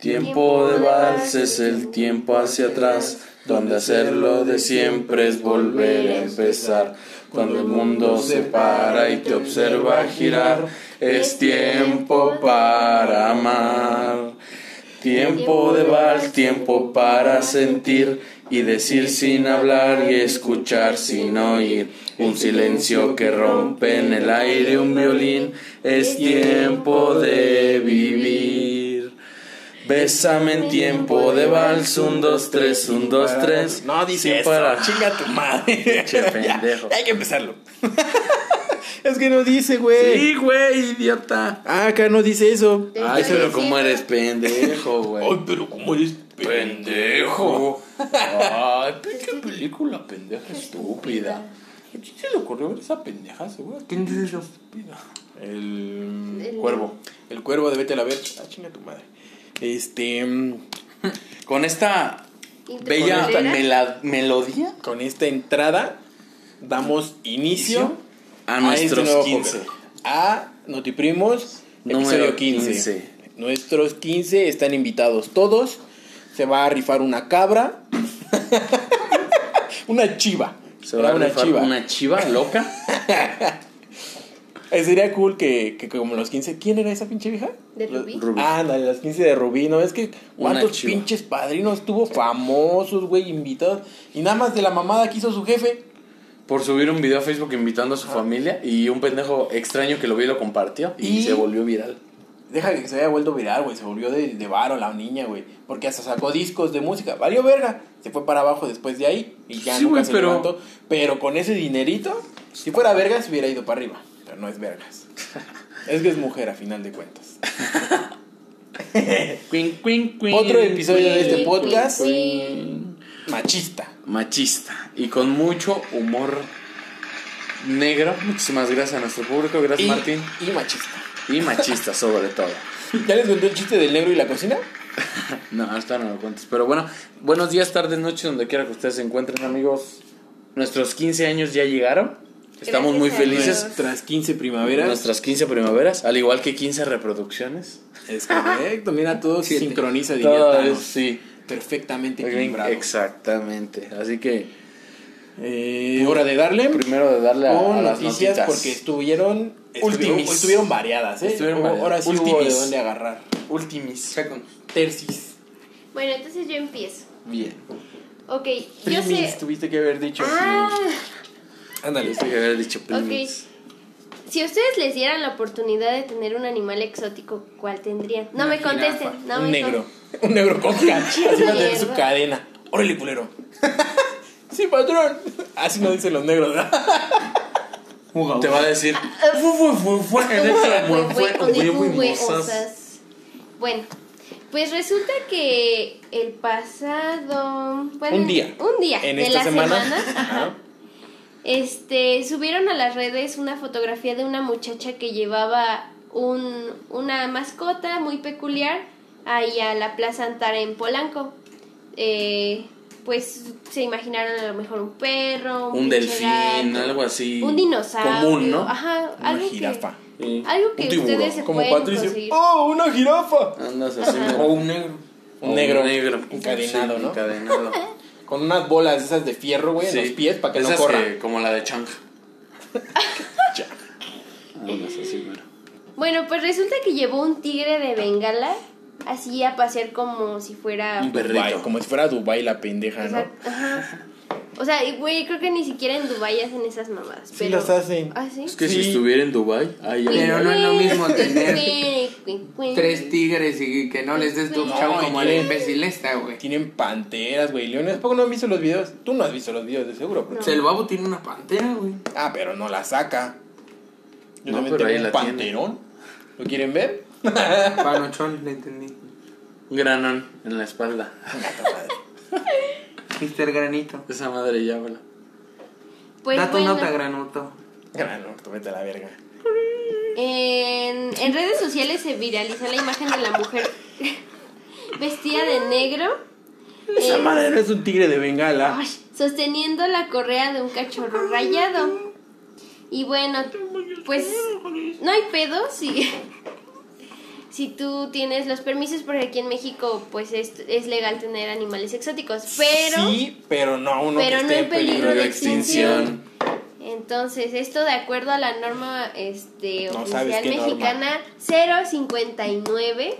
Tiempo de vals es el tiempo hacia atrás, donde hacerlo de siempre es volver a empezar. Cuando el mundo se para y te observa girar, es tiempo para amar. Tiempo de vals, tiempo para sentir y decir sin hablar y escuchar sin oír. Un silencio que rompe en el aire un violín, es tiempo de vivir. Bésame en tiempo de vals, un, dos, tres, un, dos, tres. No dice Sin eso, parar. chinga tu madre. Pinche Ya, pendejo. hay que empezarlo. es que no dice, güey. Sí, güey, idiota. Ah, acá no dice eso. Ay, pero cómo diciendo. eres pendejo, güey. Ay, pero ¿cómo eres Pendejo. Ay, qué película pendeja estúpida. ¿A quién se le ocurrió ver esa pendeja, seguro? ¿Quién dice eso? Estúpida. El, El- cuervo. El cuervo de Vete a la ver. Ah, chinga tu madre. Este. mm, Con esta ¿Y te bella melodía Con esta entrada damos inicio a este nuestros nuevo 15. podcast. A Notiprimos, Número episodio 15. 15. Nuestros 15 están invitados todos. Se va a rifar una cabra. una chiva. Se va a una rifar chiva. una chiva loca. Eh, sería cool que, que como los 15. ¿Quién era esa pinche vieja? ¿De Rubí? Rubí. Ah, la de las 15 de Rubí, ¿no? Es que cuántos pinches padrinos tuvo famosos, güey, invitados. Y nada más de la mamada que hizo su jefe. Por subir un video a Facebook invitando a su familia y un pendejo extraño que lo vio y lo compartió y, Y- se volvió viral. Deja que se haya vuelto viral, güey. Se volvió de, de varo la niña, güey. Porque hasta sacó discos de música. Valió verga. Se fue para abajo después de ahí. Y ya Sí, nunca güey, se pero- levantó. Pero con ese dinerito, si fuera vergas, hubiera ido para arriba. No es vergas. es que es mujer, a final de cuentas. Queen, queen, queen, Otro episodio de este podcast. Machista. Machista y con mucho humor negro. Muchísimas gracias a nuestro público. Gracias, Y, Martín. y machista. Y machista, sobre todo. ¿Ya les conté el chiste del negro y la cocina? No, hasta no lo cuentes. Pero bueno, buenos días, tardes, noches, donde quiera que ustedes se encuentren, amigos. Nuestros 15 años ya llegaron. Estamos Gracias muy felices. Nuestras 15 primaveras. Nuestras 15 primaveras, al igual que 15 reproducciones. Es correcto. Mira, todo se sincroniza, diría sí. Perfectamente equilibrado. Exactamente. Así que Eh, hora de darle. primero de darle a, con a las noticias notitas. porque estuvieron estuvieron, Ultimis. estuvieron variadas, ¿eh? Estuvieron variadas. Ahora sí hubo de Ultimis. dónde agarrar. Ultimis. Tercis. Bueno, entonces yo empiezo. Bien. Ok, yo Primis, sé. tuviste que haber dicho. Ah, Ándale. Que haber dicho ok. primis. Si ustedes les dieran la oportunidad de tener un animal exótico, ¿cuál tendrían? No me contesten. No un me negro. Un negro con ca- Así va a tener su cadena. Órale, culero. sí, patrón. Así no dicen los negros. ¿verdad? Te va a decir. Bueno, pues resulta que el pasado. bueno, Un día. Un día. En de esta la semana. semana. Ajá. Este, subieron a las redes una fotografía de una muchacha que llevaba un, una mascota muy peculiar ahí a la Plaza Antara en Polanco. Eh, pues se imaginaron a lo mejor un perro, Un delfín, algo así. un dinosaurio, Común, ¿no? ajá, Una algo jirafa. que, Sí. algo que Un ustedes se Como pueden Patricio. conseguir. ¡Oh, una jirafa! Andas así. O un negro. Un O negro. negro. Encadenado, Sí, ¿no? Encadenado. Con unas bolas esas de fierro, güey, en los pies para que Esas no corra. que- como la de Chang. Andas así, güey. Bueno, pues resulta que llevó un tigre de Bengala así a pasear como si fuera Un perrito. Como si fuera Dubai la pendeja, ¿no? ajá. O sea, güey, creo que ni siquiera en Dubái hacen esas mamadas. Sí pero... las hacen. ¿Ah, sí? Es que Sí. si estuviera en Dubai, ahí Pero no es lo mismo tener Tres tigres y que no les des tu chavo como el tienen- imbécil esta, güey. Tienen panteras, güey, leones. ¿Por qué no han visto los videos? Tú no has visto los videos, de seguro. pero- No. O sea, el babo tiene una pantera, güey. Ah, pero no la saca. Yo No, también pero tengo ahí un la tiene. panterón. ¿Lo quieren ver? Panochón, le entendí. un granón en la espalda. Mr. Granito. Esa madre ya habla. Pues Dato bueno, nota, Granuto. Grano, tú vete a la verga. en, en redes sociales se viralizó la imagen de la mujer vestida de negro. Esa eh, madre no es un tigre de bengala. Ay, sosteniendo la correa de un cachorro rayado. Y bueno, pues no hay pedo si, si tú tienes los permisos, porque aquí en México pues es, es legal tener animales exóticos, pero, Sí, pero no uno pero que no esté en peligro de extinción. extinción. Entonces, esto de acuerdo a la norma este, No oficial qué norma. mexicana 059,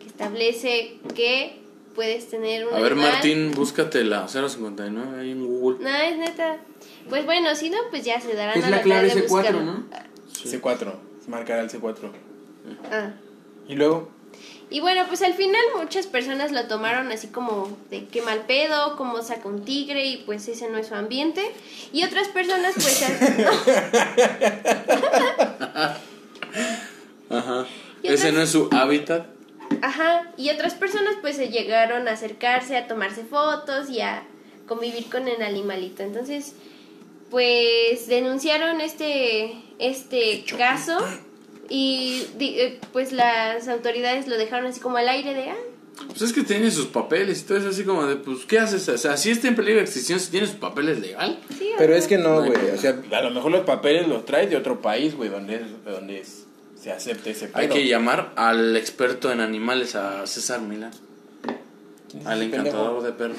que establece que puedes tener un A ver, animal- Martín, búscate la 059 ahí en Google. No, es neta. Pues bueno, si no, pues ya se darán Es a la la clave de C4, buscarlo. ¿no? C4, marcará el C4. Ah. Y luego, Y bueno, pues al final muchas personas lo tomaron así como de qué mal pedo, cómo saca un tigre y pues ese no es su ambiente. Y otras personas pues... Ajá. Y Ese otras- no es su hábitat. Ajá, y otras personas pues se llegaron a acercarse, a tomarse fotos y a convivir con el animalito. Entonces, pues denunciaron este, este caso y di- eh, pues las autoridades lo dejaron así como al aire de, ah, Pues es que tiene sus papeles y todo eso así como de, pues, ¿qué haces? O sea, si está en peligro de extinción, si tiene sus papeles legal. sí, Pero es que no, güey. O sea, a lo mejor los papeles los traes de otro país, güey, donde, es- donde es- se acepte ese Hay pedo. que llamar al experto en animales, a César Milán. Al encantador de perros.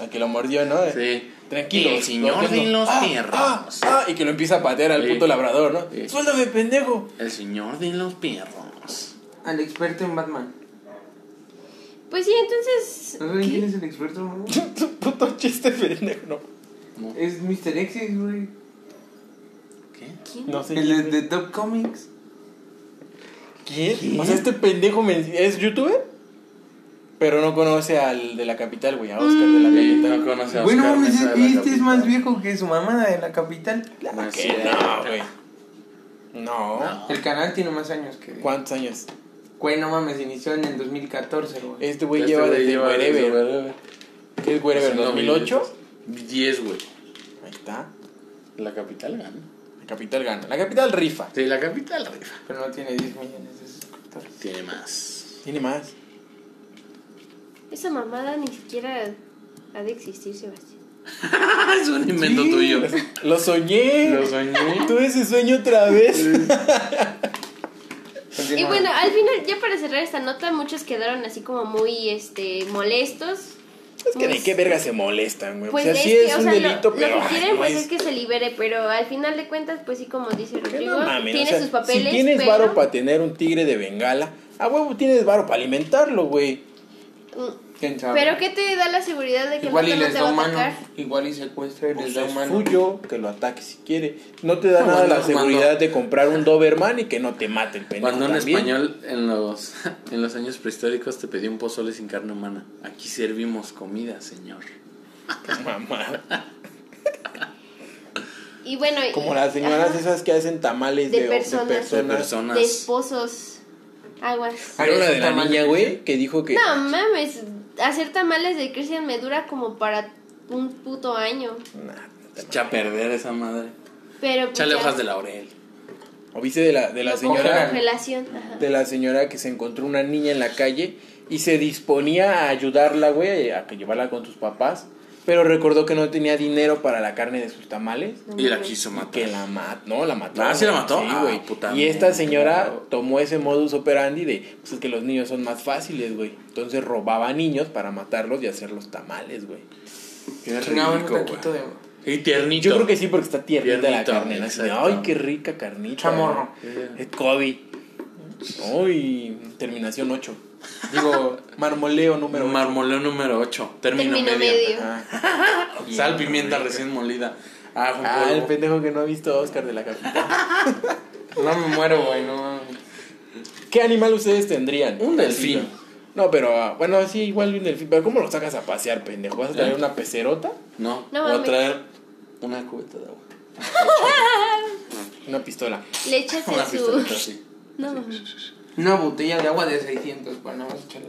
A que lo mordió, ¿no? Sí. Tranquilo. El señor de los perros. Ah, ah, y que lo empieza a patear al Sí. puto labrador, ¿no? Sí. Suéltame, pendejo. El señor de los perros. Al experto en Batman. Pues sí, entonces... ¿No saben quién es el experto? no? puto chiste pendejo, no. No. Es Mr. Exes, güey. ¿Qué? ¿Quién? No sé. El de, de Top Comics. ¿Quién? O sea, este pendejo men- es youtuber, pero no conoce al de la capital, güey, a Oscar de la Sí, capital. no conoce a Bueno, Oscar mames, Mesa de la este es capital. más viejo que su mamá de la capital. No es ¿Qué? cierto. No, güey. No. No. El canal tiene más años que. ¿Cuántos años? Güey, no mames, inició en el 2014, güey. Este güey Este lleva güey desde lleva desde Wherever. ¿Qué es Wherever? Pues en ¿2008? 10, güey. Ahí está. La capital gana. La capital gana. La capital rifa. Sí, la capital rifa. Pero no tiene 10 millones de suscriptores. Tiene más. Tiene más. Esa mamada ni siquiera ha de existir, Sebastián. es un invento Sí, tuyo. Lo soñé. Lo soñé. Tuve ese sueño otra vez. Y bueno, al final, ya para cerrar esta nota, muchos quedaron así como muy este molestos. Es que de Muy- qué verga se molestan, güey. Pues o sea, es sí que, es o un sea, lo- delito, lo, pero. que ay, quieren no pues es- es que se libere, pero al final de cuentas, pues sí, como dice que Rodrigo, no mames, tiene o sea, sus papeles, Si tienes pero varo para tener un tigre de bengala, a huevo tienes varo para alimentarlo, güey. Mm, ¿Quién sabe? pero ¿qué te da la seguridad de que Igual y no les te da va a humano. atacar? Igual y secuestra y les Pues da es humano. suyo, que lo ataque si quiere. No te da No, nada cuando- la seguridad de comprar un Doberman y que no te mate el pendejo Cuando un también. español en los, en los años prehistóricos te pedía un pozole sin carne humana. Aquí servimos comida, señor. Mamá. Y bueno, y- Como las señoras ajá, esas que hacen tamales de, De de personas. De personas. de esposos, aguas. ¿Vieron la de ¿esos la niña, güey? Que dijo que. No mames, hacer tamales de Cristian me dura como para un puto año. Nah, te Echa a perder esa madre. Pero pues, Chale ya, hojas de laurel. ¿O viste de la, de la lo señora? De la señora que se encontró una niña en la calle y se disponía a ayudarla, güey, a que llevarla con sus papás. Pero recordó que no tenía dinero para la carne de sus tamales. Y la quiso matar. que la mató, no, la mató. Ah, ¿sí la mató? Sí, Ah, güey. puta y esta señora tomó ese modus operandi de, pues es que los niños son más fáciles, güey. Entonces robaba niños para matarlos y hacerlos tamales, güey. Qué rico, Y tiernito. Yo creo que sí, porque está tiernita Tiernito, la carne. Ay, qué rica carnita. Chamorro. Es Kobe. Uy, terminación 8. Digo, marmoleo número 8. Marmoleo número 8. Término, Término medio. medio. Sal, pimienta recién molida. Ah, Ah, el pendejo que no ha visto a Oscar de la capital. No me muero, güey, no. ¿Qué animal ustedes tendrían? Un delfín. No, pero ah, bueno, sí, igual un delfín. Pero ¿cómo lo sacas a pasear, pendejo? ¿Vas a traer ¿Eh? una pecerota? No, No voy a traer una cubeta de agua. Una pistola. Le echas Una en su... así. No. Una botella de agua de 600 para nada más echarle.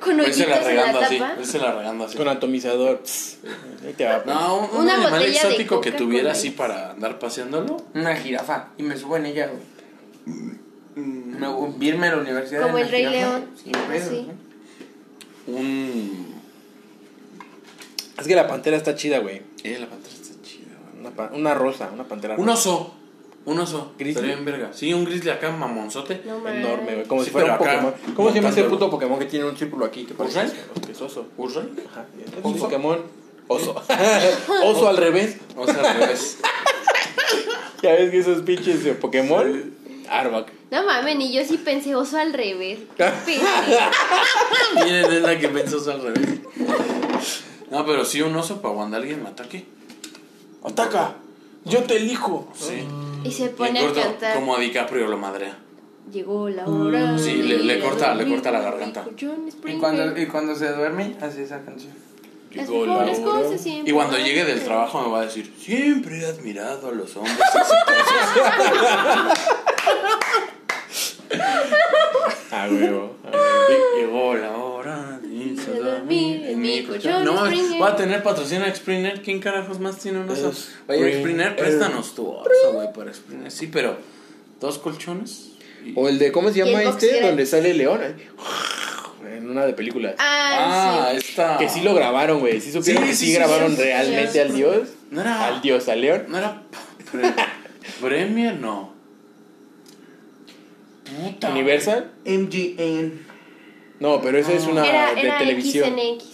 Con Pues se la en la regando así. tapa. pues se la regando así. Con atomizador. Pss, Ahí te va. No, un, un Una animal exótico que tuviera así para andar paseándolo. Una jirafa. Y me subo en ella, güey. Me voy a irme a la universidad. Como el Rey jirafa, León. Sin pedo, Sí. Un. Es que la pantera está chida, güey. Eh, la pantera está chida, güey. Una, pa- una rosa, una pantera Un rosa. oso. Un oso. Grizzly. Estaría en verga. Sí, un grizzly acá, mamonzote. No mames. Enorme, güey. Como Sí, si fuera un acá, Pokémon. ¿Cómo se llama ese puto Pokémon que tiene un círculo aquí que parece ¿Urray? que es oso? ¿Urray? Ajá. Es ¿Oso? un Pokémon oso. oso al revés. O sea, al revés. Ya ves que esos pinches de Pokémon. Arbok. No mames, ni yo sí pensé oso al revés. Pensé. Miren, es la que pensó oso al revés. No, pero sí un oso para cuando alguien me ataque. ¡Ataca! ¡Yo te elijo! Sí. Y se Y pone a corto, cantar. como a DiCaprio lo madrea. Llegó la hora. Sí, le- a corta- le corta la garganta. Y cuando, y cuando se duerme, hace esa canción. Llegó la hora. Y cuando llegue del trabajo me va a decir, siempre he admirado a los hombres exitosos. Ah, huevo. Llegó la hora de a dormir en mi colchón. No, voy a tener patrocinio a Springer. ¿Quién carajos más tiene un oso? Es Oye, Springer. Préstanos tu oso, güey, para Springer. Sí, pero dos colchones. y- O el de, ¿cómo se llama este? Donde sale León. ahí. En una de películas. Ah, Ah, sí. esta. Que sí lo grabaron, güey. Sí supieron Sí, que sí, sí, sí, grabaron sí. realmente Sí. al dios. No era. Al dios, al león. No era. pre- Premier, no. Puta. Universal. MGN. No, pero esa es una Era, de era televisión. XNX.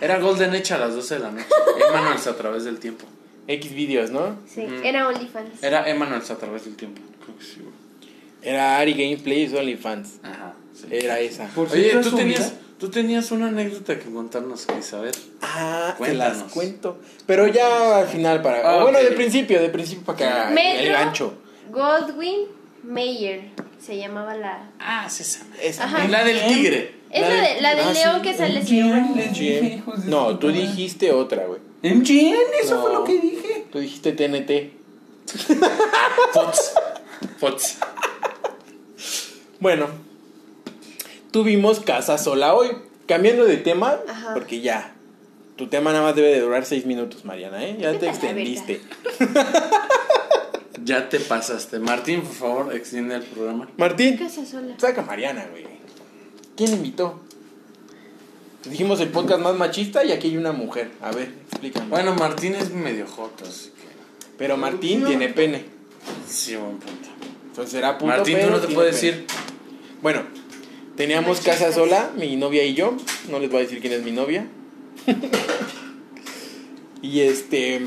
Era Golden Age a las 12 de la noche. Emanuels a través del tiempo. X videos, ¿no? Sí, era OnlyFans. Era Emanuels a través del tiempo. Creo que sí, güey. Era Ari Gameplays OnlyFans. Ajá. sí. Era esa. Por Oye, cierto, tú tenías, tú tenías una anécdota que contarnos, Elizabeth. Ah, te Cuéntanos. las cuento. Pero ya al final para. Ah, o bueno, ok. de principio, de principio para que Metro. el gancho. Goldwyn Mayer se llamaba la. Ah, sí, esa. Ajá. La del tigre. Es la, de, la del Ah, león sí. que sale siempre. No, tú dijiste otra, güey. MGN, eso fue lo que dije. Tú dijiste TNT. Fox. Fox. Bueno, tuvimos casa sola hoy. Cambiando de tema, Ajá. porque ya. Tu tema nada más debe de durar seis minutos, Mariana, ¿eh? Ya te extendiste. Ya te pasaste. Martín, por favor, extiende el programa. Martín, Casa sola. saca a Mariana, güey. ¿Quién invitó? Dijimos el podcast más machista y aquí hay una mujer. A ver, explícame. Bueno, Martín es medio joto, así que. Pero Martín tiene pene. Sí, buen punto. Entonces será puto, Martín, tú no te puedes decir. Bueno, teníamos casa sola, mi novia y yo. No les voy a decir quién es mi novia. y este.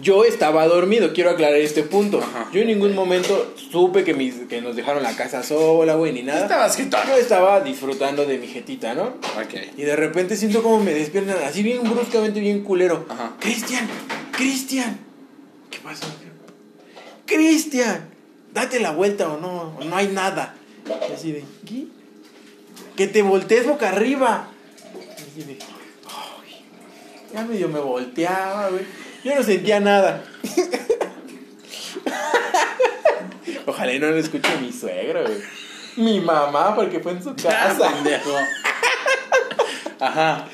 Yo estaba dormido, quiero aclarar este punto. Ajá. Yo en ningún momento supe que, mis, que nos dejaron la casa sola, güey, ni nada. Estabas. Yo estaba disfrutando de mi jetita, ¿no? Ok. Y de repente siento como me despiertan así bien bruscamente, bien culero. Ajá. Cristian, Cristian. ¿Qué pasó? Cristian, date la vuelta o no, o no hay nada. Y así de, ¿qué? Que te voltees boca arriba. Y así de, "Ay". ya medio me volteaba, güey. Yo no sentía nada. Ojalá y no lo escuche mi suegro, güey. Mi mamá, porque fue en su casa. Ajá.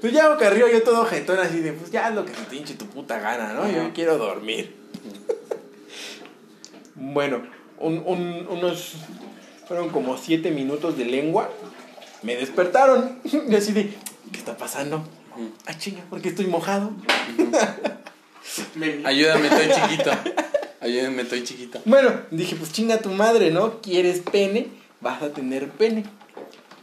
Pues ya boca arriba, yo todo jetón así de, pues ya haz lo que te hinche tu puta gana, ¿no? Yo quiero dormir. bueno, un- un- unos, fueron como siete minutos de lengua. Me despertaron. Y así de, ¿qué está pasando? Ah, chinga, ¿por qué estoy mojado? Ayúdame, estoy chiquito. Ayúdame, estoy chiquito. Bueno, dije, pues chinga tu madre, ¿no? ¿Quieres pene? Vas a tener pene.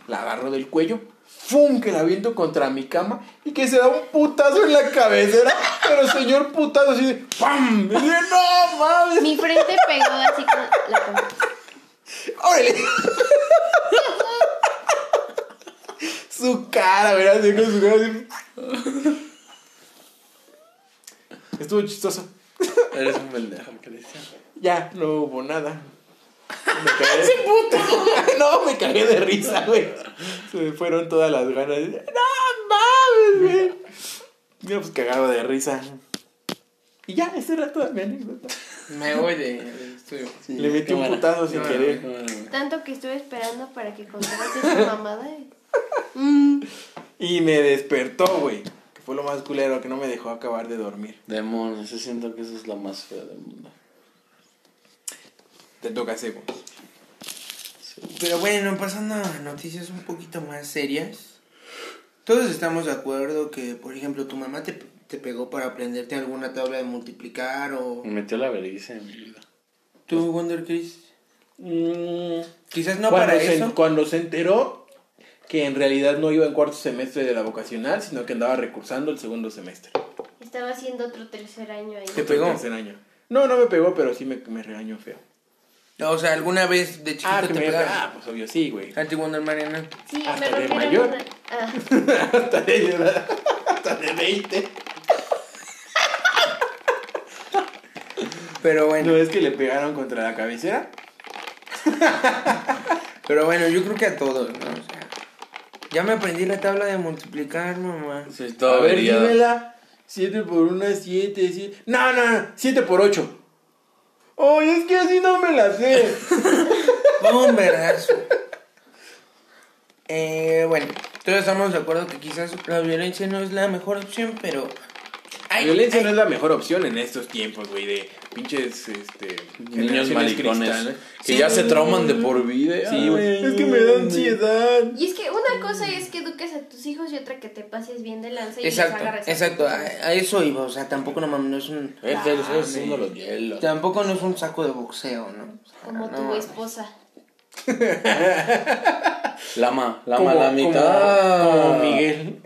La agarro del cuello, ¡fum! Que la aviento contra mi cama y que se da un putazo en la cabecera. Pero señor putazo así de ¡pam! Y dije, ¡no mames! Mi frente pegó así con la cama. ¡Órale! su cara, ¿verdad? Así con su cara así. Estuvo chistoso. Eres un pendejo, Cristian. Ya, no hubo nada. Me cagué. no, me cagué de risa, güey. Se me fueron todas las ganas. No mames, güey. Mira, pues cagado de risa. Y ya, esa era toda mi anécdota. Me voy de, del estudio. Le metí un putazo sin querer. Tanto que estuve esperando para que contaras esa mamada. Mm. Y me despertó, güey. Fue lo más culero, que no me dejó acabar de dormir. Demonios, yo siento que eso es lo más feo del mundo. Te toca Sebo. Pero bueno, pasando a noticias un poquito más serias. Todos estamos de acuerdo que, por ejemplo, tu mamá te, te pegó para aprenderte alguna tabla de multiplicar o... Me metió la vericia en mi vida. ¿Tú, Wonder Chris? Mm, Quizás no cuando, para se, eso. cuando se enteró que en realidad no iba en cuarto semestre de la vocacional, sino que andaba recursando el segundo semestre. Estaba haciendo otro tercer año ahí. ¿Te pegó? Tercer año. No, no me pegó, pero sí me, me regañó feo. O sea, ¿alguna vez de chiquito Ah, que te me pegaron? Ah, pues obvio, sí, güey. A ti, Wonder Mariana. Sí, Hasta me de mayor. una... Ah, hasta, de, hasta de 20. Pero bueno, ¿No es que le pegaron contra la cabecera? pero bueno, yo creo que a todos, ¿no? O sea, ya me aprendí la tabla de multiplicar, mamá. Sí, A todo ver, averiado. dímela. 7 por 1 es 7, 7. No, no, no. 7 por 8. Ay, es que así no me la sé. Un vergazo. Eh, bueno, todos estamos de acuerdo que quizás la violencia no es la mejor opción, pero... La violencia ay, no es la mejor opción en estos tiempos, güey, de pinches, este... Niños maricones. cristales. Que Sí. ya se trauman de por vida. Sí, güey. Es que me da ansiedad. Y es que una cosa es que eduques a tus hijos y otra que te pases bien de lanza y Exacto, les agarres. exacto, a, a eso iba, o sea, tampoco no mames, no es un... Es que estoy haciendo los hielos. Tampoco no es un saco de boxeo, ¿no? O sea, Como no tu mames. esposa. Lama, lama Como- la mitad. Como, como Miguel.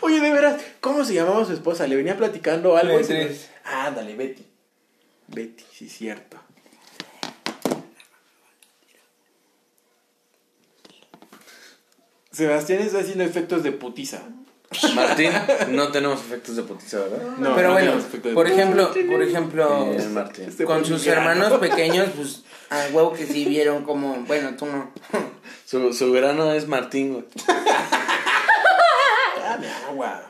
Oye, de veras, ¿cómo se llamaba su esposa? ¿Le venía platicando algo? Beatriz. Ah, dale, Betty. Betty, sí, cierto. Sebastián está haciendo efectos de putiza. Martín, no tenemos efectos de putiza, ¿verdad? No, Pero no bueno, tenemos efectos de por putiza. ejemplo, por ejemplo. Este con sus hermanos pequeños, pues, a huevo que sí vieron como, bueno, tú no. Su, su grano es Martín, güey. Dame agua.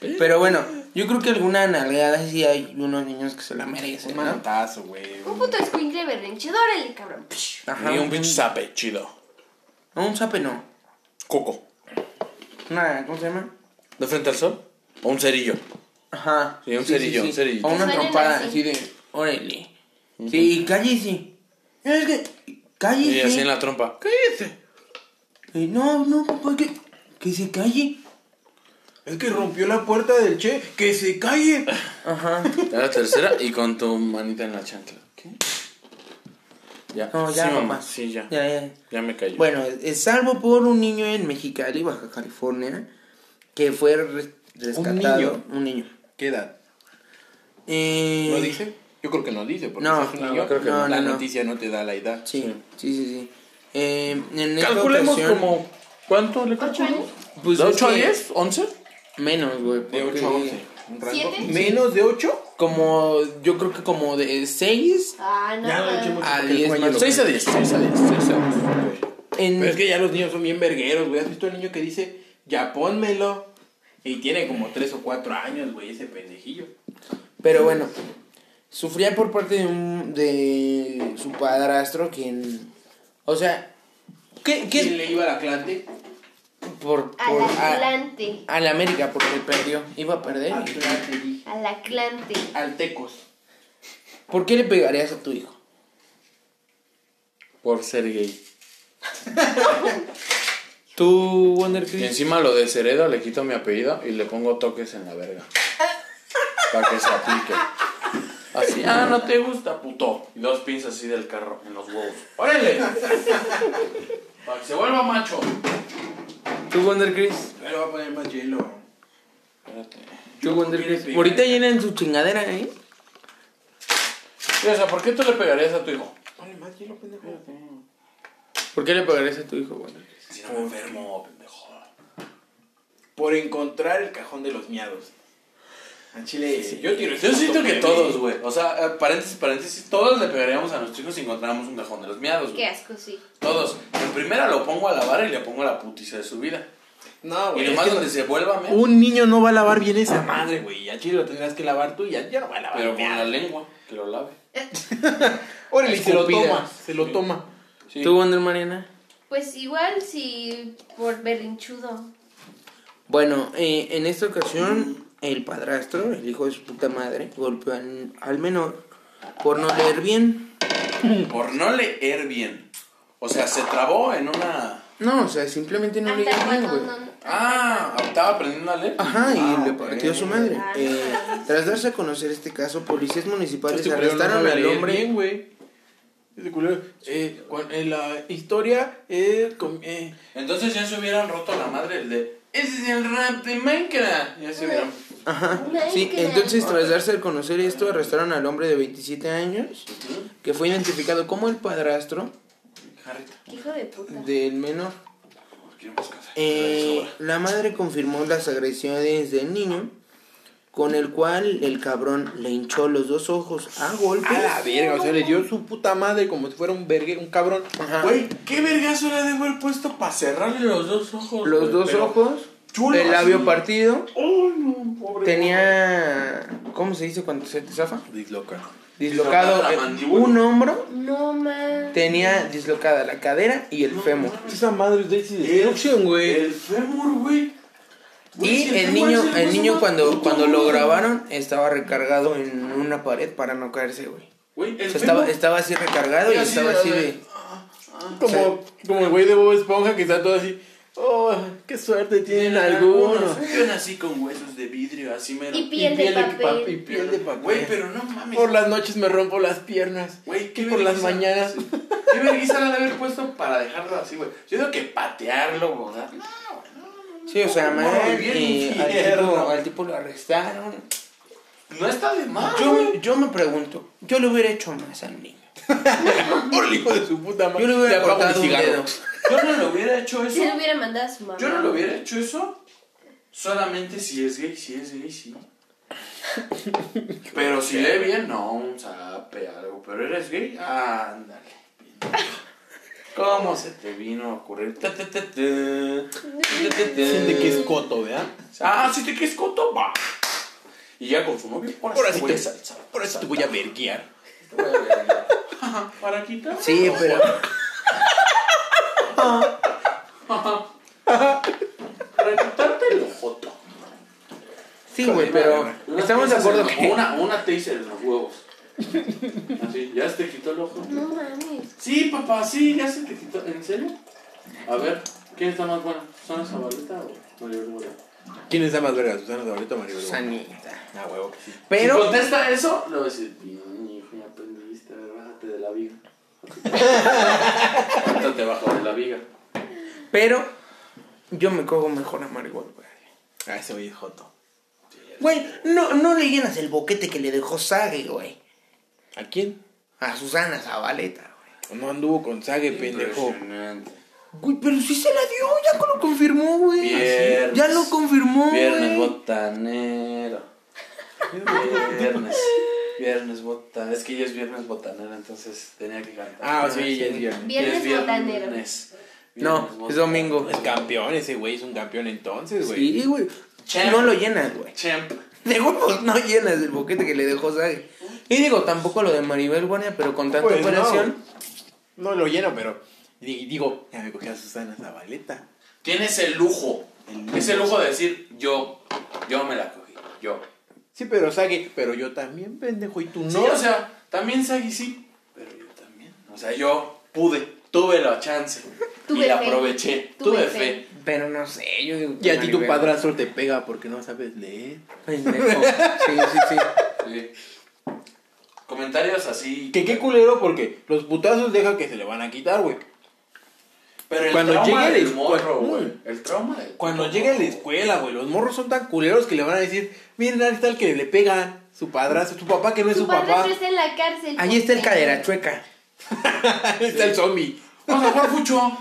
Pero bueno, yo creo que alguna nalgada sí hay unos niños que se la merecen, Un ¿no? manotazo, güey. Un puto escuincle berrinche, órale, cabrón. Ajá. Y un pinche zape chido. No, un zape no. Coco. Una, ¿cómo se llama? ¿De frente al sol? ¿O un cerillo? Ajá. Sí, un cerillo, un cerillo. O una trompada así. así de, órale. Sí, cállese. Es que, cállese. Y así en la trompa. Cállate. Eh, no, no, papá, que, que se calle. Es que rompió la puerta del Che. ¡Que se calle! Ajá. La tercera y con tu manita en la chancla. ¿Qué? Ya. No, ya, sí, mamá. Sí, ya. Ya, ya. Ya me cayó. Bueno, es salvo por un niño en Mexicali, Baja California, que fue re- rescatado. niño? Un niño. ¿Qué edad? Eh, ¿No dice? Yo creo que no dice, porque No, si es un no, niño, creo que no, la no, no. noticia no te da la edad. Sí, sí, sí, sí. Eh, en esta Calculemos ocasión, como. ¿Cuánto le ¿Ocho calculamos? Pues ¿De es 8 a que- 10? ¿11? Menos, güey. De porque 8 a 11. Un rango. ¿Siete? ¿Menos de 8? Como, yo creo que como de 6 Ah, no. Ya eché mucho a porque el 10 cuello más. lo- 6 a 10. 6 a 10. 6 a 10. En, Pero es que ya los niños son bien vergueros, güey. ¿Has visto al niño que dice, ya pónmelo? Y tiene como 3 o 4 años, güey, ese pendejillo. Pero bueno, sufría por parte de un de su padrastro quien o sea, ¿qué, qué ¿Quién le iba al Atlante? Por, Al por a, Atlante. al América porque perdió, iba a perder. Atlante, dije. Al Atlante. Altecos. ¿Por qué le pegarías a tu hijo? Por ser gay. Tú, Wonder Y Chris. encima lo desheredo, le quito mi apellido y le pongo toques en la verga. Para que se aplique. Así, ah, no te gusta, puto. Y dos pinzas así del carro en los huevos. ¡Órale! Para que se vuelva macho. Tú, Wonder Chris. Le va a poner más hielo. Espérate. Tú, Wonder Chris. Ahorita llenan su chingadera, ¿eh? Sí, o sea, ¿por qué tú le pegarías a tu hijo? Ponle más hielo, pendejo. ¿Por qué le pegarías a tu hijo, Wonder Chris? Si no me enfermo, pendejo. Por encontrar el cajón de los miados. A Chile, yo tiro ese Yo puto siento que todos, güey. O sea, eh, paréntesis, paréntesis, todos le pegaríamos a nuestros hijos si encontráramos un cajón de los miados, Qué güey. asco, sí. Todos. En primera lo pongo a lavar y le pongo la putiza de su vida. No, Y güey. nomás es que donde se vuelva, me. Un niño no va a lavar bien esa madre, güey. A Chile lo tendrás que lavar tú y ya, ya no va a lavar. Pero con la lengua, que lo lave. Órale, y se lo toma. Se lo Sí. toma. Sí. ¿Tú, Wonder Mariana? Pues igual si por berrinchudo. Bueno, eh, en esta ocasión, el padrastro, el hijo de su puta madre, golpeó al, al menor por no leer bien. Por no leer bien. O sea, se trabó en una. No, o sea, simplemente no leía bien, güey. Ah, estaba aprendiendo a leer. Ajá, y Ah, le partió a su madre. Ah, Eh, tras darse a conocer este caso, policías municipales Este no arrestaron al hombre. bien, güey. Este culero. Eh, en la historia, eh, com- eh, Entonces ya se hubieran roto la madre el de. Ese es el rap de Minecraft. Ya se hubieran. Ajá. Sí, entonces tras darse a conocer esto, arrestaron al hombre de 27 años, que fue identificado como el padrastro. Hijo de puta. del menor. Eh, la madre confirmó las agresiones del niño, con el cual el cabrón le hinchó los dos ojos a golpes. a la verga, o sea, le dio su puta madre como si fuera un vergue, un cabrón. Ajá. Güey, ¿qué vergazo le ha de haber puesto para cerrarle los dos ojos? Los güey? dos Pero- ojos, chulo, el labio así. partido, Ay, no, pobre tenía, ¿cómo se dice cuando se te zafa? Disloca. Dislocado Dislocada la mandíbula. un hombro, No man. tenía dislocada la cadera y el fémur. Esa madre es Daisy Destruction, güey. El fémur, güey. Y si el niño, el niño cuando, puto, cuando lo grabaron estaba recargado en una pared para no caerse, güey. O sea, estaba, estaba así recargado y así estaba así de- de... Como, como el güey de Bob Esponja que está todo así. Oh, qué suerte tienen algunos. Yo nací con huesos de vidrio, así mero. Y piel de papel. Y piel de papel. Güey, pero no mames. Por las noches me rompo las piernas. Güey, Y por las vergüenza. mañanas. ¿Qué vergüenza le ha de haber puesto para dejarlo así, güey? Yo digo que patearlo, ¿verdad? No, Sí, o sea, No, man, bien y al tipo, al tipo lo arrestaron. no está de más. Yo, yo me pregunto, yo le hubiera hecho más al niño. Por el hijo de su puta madre. Yo le hubiera cortado un cigarro. dedo. Yo no le hubiera hecho eso. Si le hubiera mandado a su mamá. Yo no le hubiera hecho eso. Solamente si es gay, si es gay, sí. Pero si lee bien, no, un zape, algo. Pero eres gay, ándale. ¿Cómo se te vino a ocurrir? Siente que es coto, ¿verdad? Ah, si te quieres coto, va. Y ya con su novio, ahora, Ahora sí sí voy a te- salsa. Por eso te voy a verguiar. Te voy a ver. Ajá, Para quitar. Sí, pero... Para quitarte el ojoto. Sí, güey, pero estamos de acuerdo en- que... Una, una taser en los huevos. Así, ¿ya se te quitó el ojo? No mames. Sí, papá, sí, ya se te quitó. ¿En serio? A ver, ¿quién está más buena? ¿Susana Zabaleta o María Vergara? ¿Quién es la más verga? ¿Susana Zabaleta o María Vergara? Sanita. Ah, huevo sí. Si Pero... contesta eso, le voy a decir, bien, hijo, ya aprendiste, bájate de la Bájate bajo de la viga. Pero... Yo me cojo mejor a Margot, güey. Ah, ese güey es joto. Güey, no, no le llenas el boquete que le dejó Sage, güey. ¿A quién? A Susana Zabaleta, güey. No anduvo con Sage, pendejo. Impresionante. Güey, pero sí se la dio, ya lo confirmó, güey. Viernes. Ya lo confirmó, Viernes güey. botanero. Viernes. Viernes botanero. Es que ya es viernes botanero, entonces tenía que cantar. Ah, sí, ya es viernes. Viernes Ya es botanero. viernes. No, Viernes es domingo. Es campeón, ese güey es un campeón entonces, güey. Sí, güey. Champ. No lo llenas, güey. Champ. De huevos no llenas el boquete que le dejó Sage. Y digo, tampoco lo de Maribel Guardia, pero con tanta Pues operación. No lo lleno, pero di- digo, ya me cogí a Susana Zabaleta. Tienes el lujo. Ese lujo de decir, yo, yo me la cogí. Yo. Sí, pero Sage, pero yo también, pendejo, y tú no. Sí, o sea, también Sagi sí, pero yo también. O sea, yo pude, tuve la chance. Tuve y la fe. aproveché. Tuve Tuve, fe. fe. Pero no sé, yo digo. y a ti tu padrastro te pega porque no sabes leer. Pendejo. Sí, sí, sí. Sí. Comentarios así. Que qué culero porque los putazos deja que se le van a quitar, güey. Pero el Cuando trauma llegue el del morro, Mm. güey. El trauma del Cuando llegue a la escuela, güey, los morros son tan culeros que le van a decir, miren, ahí está el que le pegan, su padrastro, su papá que no es su, papá. está en la cárcel. Ahí está el cadera chueca. Ahí está el zombie. Vamos a jugar fucho.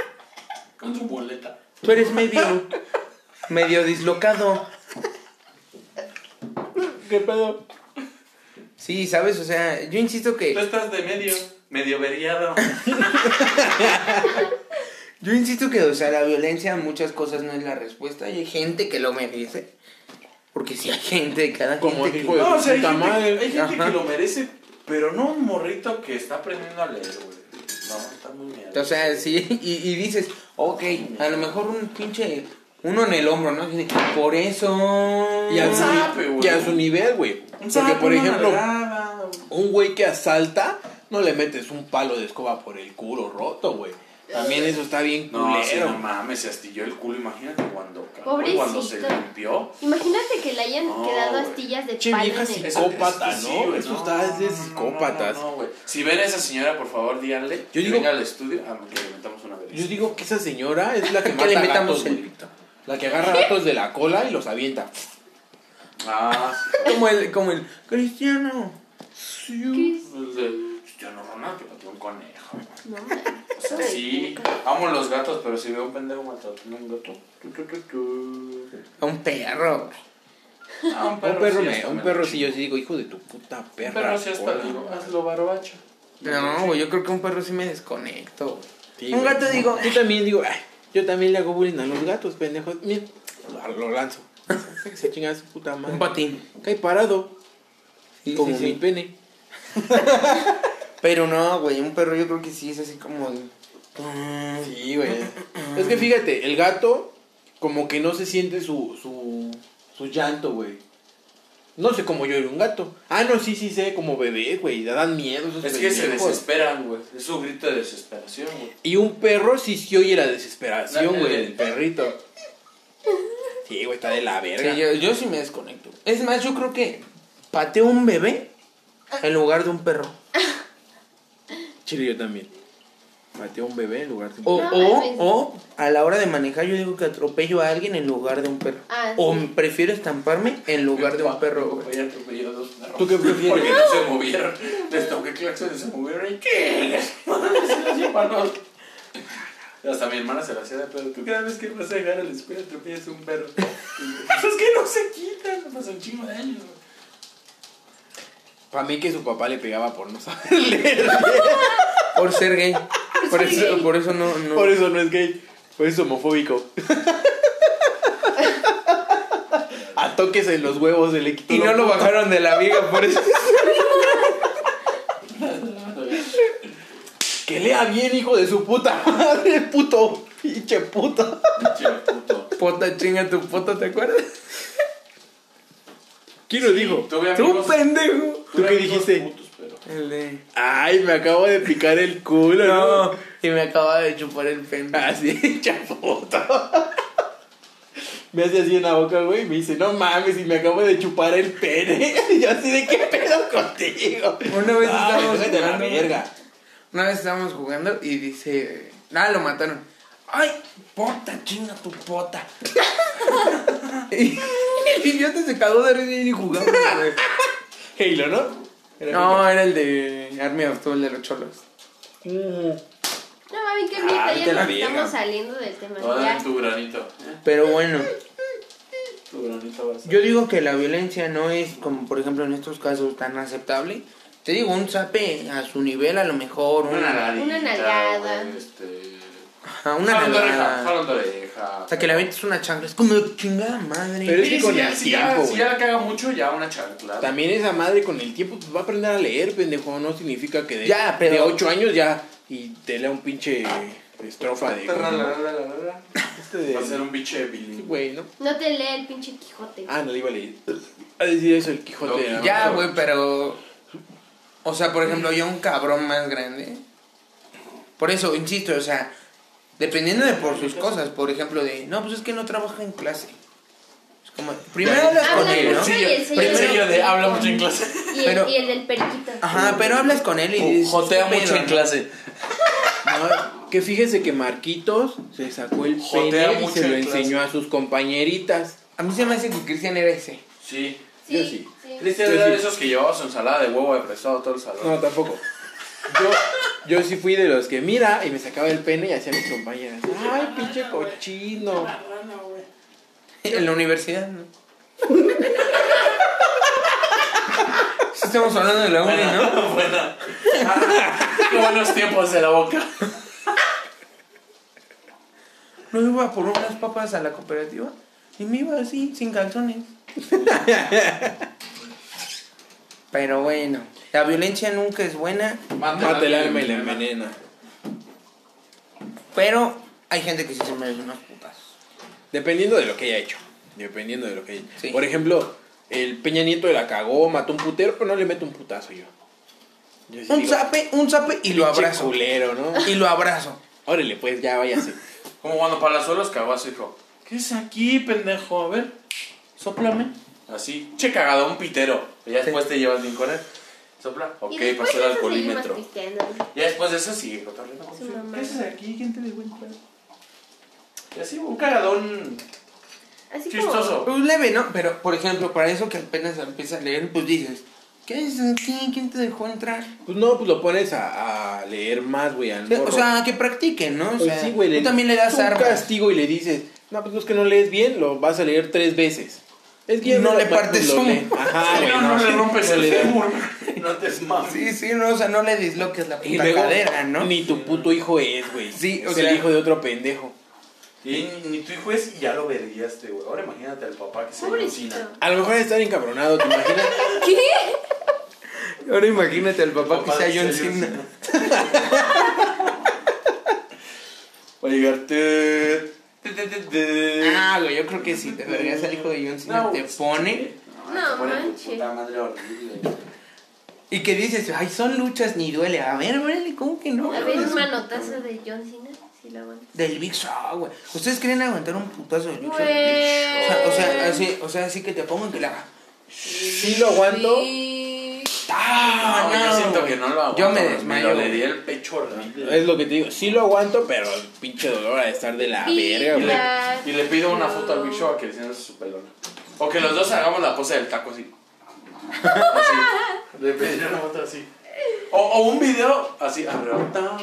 Con su boleta. Tú eres medio. medio dislocado. ¿Qué pedo? Sí, ¿sabes? O sea, yo insisto Tú que. estás de medio, medio veriado. Yo insisto que, o sea, la violencia a muchas cosas no es la respuesta. Y hay gente que lo merece. Porque si hay gente, cada Como gente hijo que... de- No, o sea, hay gente, hay que lo merece, pero no un morrito que está aprendiendo a leer, güey. No, está muy mierda. O sea, sí, y, y dices, ok, a lo mejor un pinche... Uno en el hombro, ¿no? Y dice, Por eso... Y a, Un su, zape, güey. y a su nivel, güey. Un Porque, sapo, por ejemplo, un güey que asalta, no le metes un palo de escoba por el culo roto, güey. También eso está bien No, sí, no mames, se astilló el culo, imagínate cuando cuando se limpió. Imagínate que le hayan No, quedado astillas de Che, palo vieja en el... Eso- Psicópata, ¿no? Eso está- es de no, no, no, psicópatas. No, no, güey. Si ven a esa señora, por favor, díganle Yo que digo- venga al estudio a que le metamos una vez. Yo digo que esa señora es la que Que mata le metamos gatos, el pito. La que agarra gatos de la cola y los avienta. Ah, sí. Como el, como el Cristiano. Cristiano Ronaldo que pateó un conejo. No, sí, amo los gatos, pero si veo un pendejo matando un gato. tu, tu, tu, tu. A un perro. Ah, Un perro, sí, me- un perro sí, yo sí digo, hijo de tu puta Un perra. perro sí hasta digo, hazlo barbacha. No, güey, yo creo que un perro sí me desconecto. Sí, un gato digo, Yo también digo, ay, yo también le hago bullying a los gatos, pendejos. Mira, lo, lanzo. Se chinga su puta madre. un patín. Cae parado, Sí, como sí, mi pene. Pero no, güey, un perro yo creo que sí es así como de... Sí, güey. Es que fíjate, el gato como que no se siente su, su, su llanto, güey. No sé cómo llora un gato. Ah, no, sí, sí sé, como bebé, güey. Dan miedo esos Es que se desesperan, güey. Es su grito de desesperación, güey. Y un perro sí se oye la desesperación, güey, del perrito. Sí, güey, está de la verga. Sí, yo, yo sí me desconecto. Es más, yo creo que pateo un bebé en lugar de un perro. Chile, yo también. Mateo a un bebé en lugar de un O, No, o, es- o a la hora de manejar yo digo que atropello a alguien en lugar de un perro. Ah, o prefiero estamparme en lugar de un perro, a atropellar dos perros. ¿Tú qué prefieres? Porque no se movieron. Les toqué claxon y se movieron. ¿Y qué? Hasta mi hermana se la hacía de pedo. Tú cada vez que vas a llegar a la escuela atropellas a un perro. Pues es que no se quitan. Pasa un chingo de años. Para mí que su papá le pegaba por no saber leer. Por ser gay. Por ser eso, gay. por eso no, no. Por eso no es gay. Por eso es homofóbico. A toques en los huevos se le quitó Y no lo bajaron de la viga por eso. Que lea bien, hijo de su puta madre, puto. Pinche puto. Pinche puto. Pota chinga tu pota, ¿te acuerdas? ¿Quién lo dijo? Tuve Tú amigos. pendejo. ¿Tú qué dijiste? putos, pero- El de. Ay, me acabo de picar el culo, ¿no? No, y me acaba de chupar el pene. Así, chaputo. Me hace así en la boca, güey, y me dice, no mames, y me acabo de chupar el pene. Y yo así de qué pedo contigo. Una vez Ay, estábamos la jugando. verga. Una vez estábamos jugando y dice. Nada, lo mataron. ¡Ay! ¡Pota, chinga tu pota! y el idiota se cagó de risa y ni jugamos, güey. Halo, ¿no? Era No, era el de Army of Two, el de los cholos. Mm. No, mami, qué Ah, mierda, vete ya nos estamos saliendo del tema. Tu granito. ¿eh? Pero bueno, Tu granito va a ser. yo digo que la violencia no es como, por ejemplo, en estos casos tan aceptable. Te digo, un zape a su nivel a lo mejor, Una una, Una nalgada. Este. Ajá, una jalón de oreja, jalón de oreja. O sea, que le avientes una chancla. Es como chingada madre. Pero es Sí, que con ya- el si ya- tiempo, Si güey. ya la caga mucho, ya una chancla. También esa madre con el tiempo pues, va a aprender a leer, pendejo. No significa que de, Ya, pero- de 8 años ya y te lea un pinche estrofa de. Este de. Va a ser un biche bilingüe. Güey, ¿no? No te lee el pinche Quijote. Ah, no le iba a leer. A decir eso el Quijote. No, ¿no? Ya, güey, pero. O sea, por ejemplo, yo un cabrón más grande. Por eso, insisto, o sea, dependiendo de por sus cosas, por ejemplo, de. No, pues es que no trabaja en clase. Es como. Primero hablas con él, ¿no? señor El sello de habla mucho en clase. Y el, Pero- y el del periquito. Ajá, pero hablas con él y dices. Jotea "¿Qué mucho pedo, en no?". clase. No, que fíjese que Marquitos se sacó el pene y se lo clase. enseñó a sus compañeritas. A mí se me hace que Cristian era ese. Sí. yo sí. Cristian Yo era de sí. esos que llevaba su ensalada de huevo de prestado todo el salón. No, tampoco. Yo, yo sí fui de los que mira y me sacaba el pene y hacía mis compañeras. Ay, pinche cochino. En la universidad, ¿no? Sí Estamos hablando de la uni, ¿no? Buena. Qué buenos tiempos de la boca. No iba por unas papas a la cooperativa y me iba así, sin calzones. Pero bueno, la violencia nunca es buena, Mata el alma y la envenena. pero hay gente que sí se merece unas putas. Dependiendo de lo que haya hecho. Dependiendo de lo que haya hecho. Sí. Por ejemplo, el Peña Nieto la cagó, mató un putero, pero no le meto un putazo yo. Yo sí Un digo, zape, un zape y lo abrazo. culero, ¿no? Y lo abrazo. Órale, pues ya váyase. Como cuando Palazuelos cagó a su hijo. ¿Qué es aquí, pendejo? A ver, sóplame. Así, che cagado, un pitero. Y ya después te llevas bien con él. Sopla. Ok, pasó el de alcoholímetro. Ya después de eso sigue cotorreando. ¿Qué haces aquí? ¿Quién te dejó entrar? Y así, un cagadón Así chistoso. Pues leve, ¿no? Pero, por ejemplo, para eso que apenas empiezas a leer, pues dices, ¿qué es aquí? ¿Quién te dejó entrar? Pues no, pues lo pones a, a leer más, güey. al O sea, que practiquen, ¿no? O Pues sea, sí, güey. tú también le das un armas. castigo y le dices, no, pues es que no lees bien, lo vas a leer tres veces. Es que Y no le partes un-. Ajá, Sí, güey. no, no le rompes el fémur. No te mames. Sí, sí, no, o sea, no le disloques la Y puta luego, cadera, ¿no? Ni tu puto hijo es, güey. Sí, o es sea- el hijo de otro pendejo. Y ni, tu hijo es y ya lo verguiaste, güey. Ahora imagínate al papá que se alucina. A lo mejor estar encabronado, ¿te imaginas? ¿Qué? Ahora imagínate al papá, Papá que sea John Cena. Va a llegar. Ah, güey, yo creo que si te vergas al hijo de John Cena, No, te pone No, Te pone tu manches. puta madre horrible. y que dices, ay, son luchas, ni duele. A ver, órale, ¿cómo que no? A ver, un manotazo de John Cena, si lo aguanto. Del Big Show, güey. ¿Ustedes quieren aguantar un putazo del Big Show? O sea, o sea, así, o sea, así que te pongan que la. Sí lo aguanto. Sí. Ah, No, yo siento que no lo aguanto. Yo me Me desmayo. lo le di el pecho horrible. Es lo que te digo. Sí lo aguanto, pero el pinche dolor a estar de la Y verga, güey. Y le pido una foto al Big Show a que le enseñe su pelón. O que los dos hagamos la pose del taco así. Así. Le pediría una foto así. O, o un video así. arrebatado.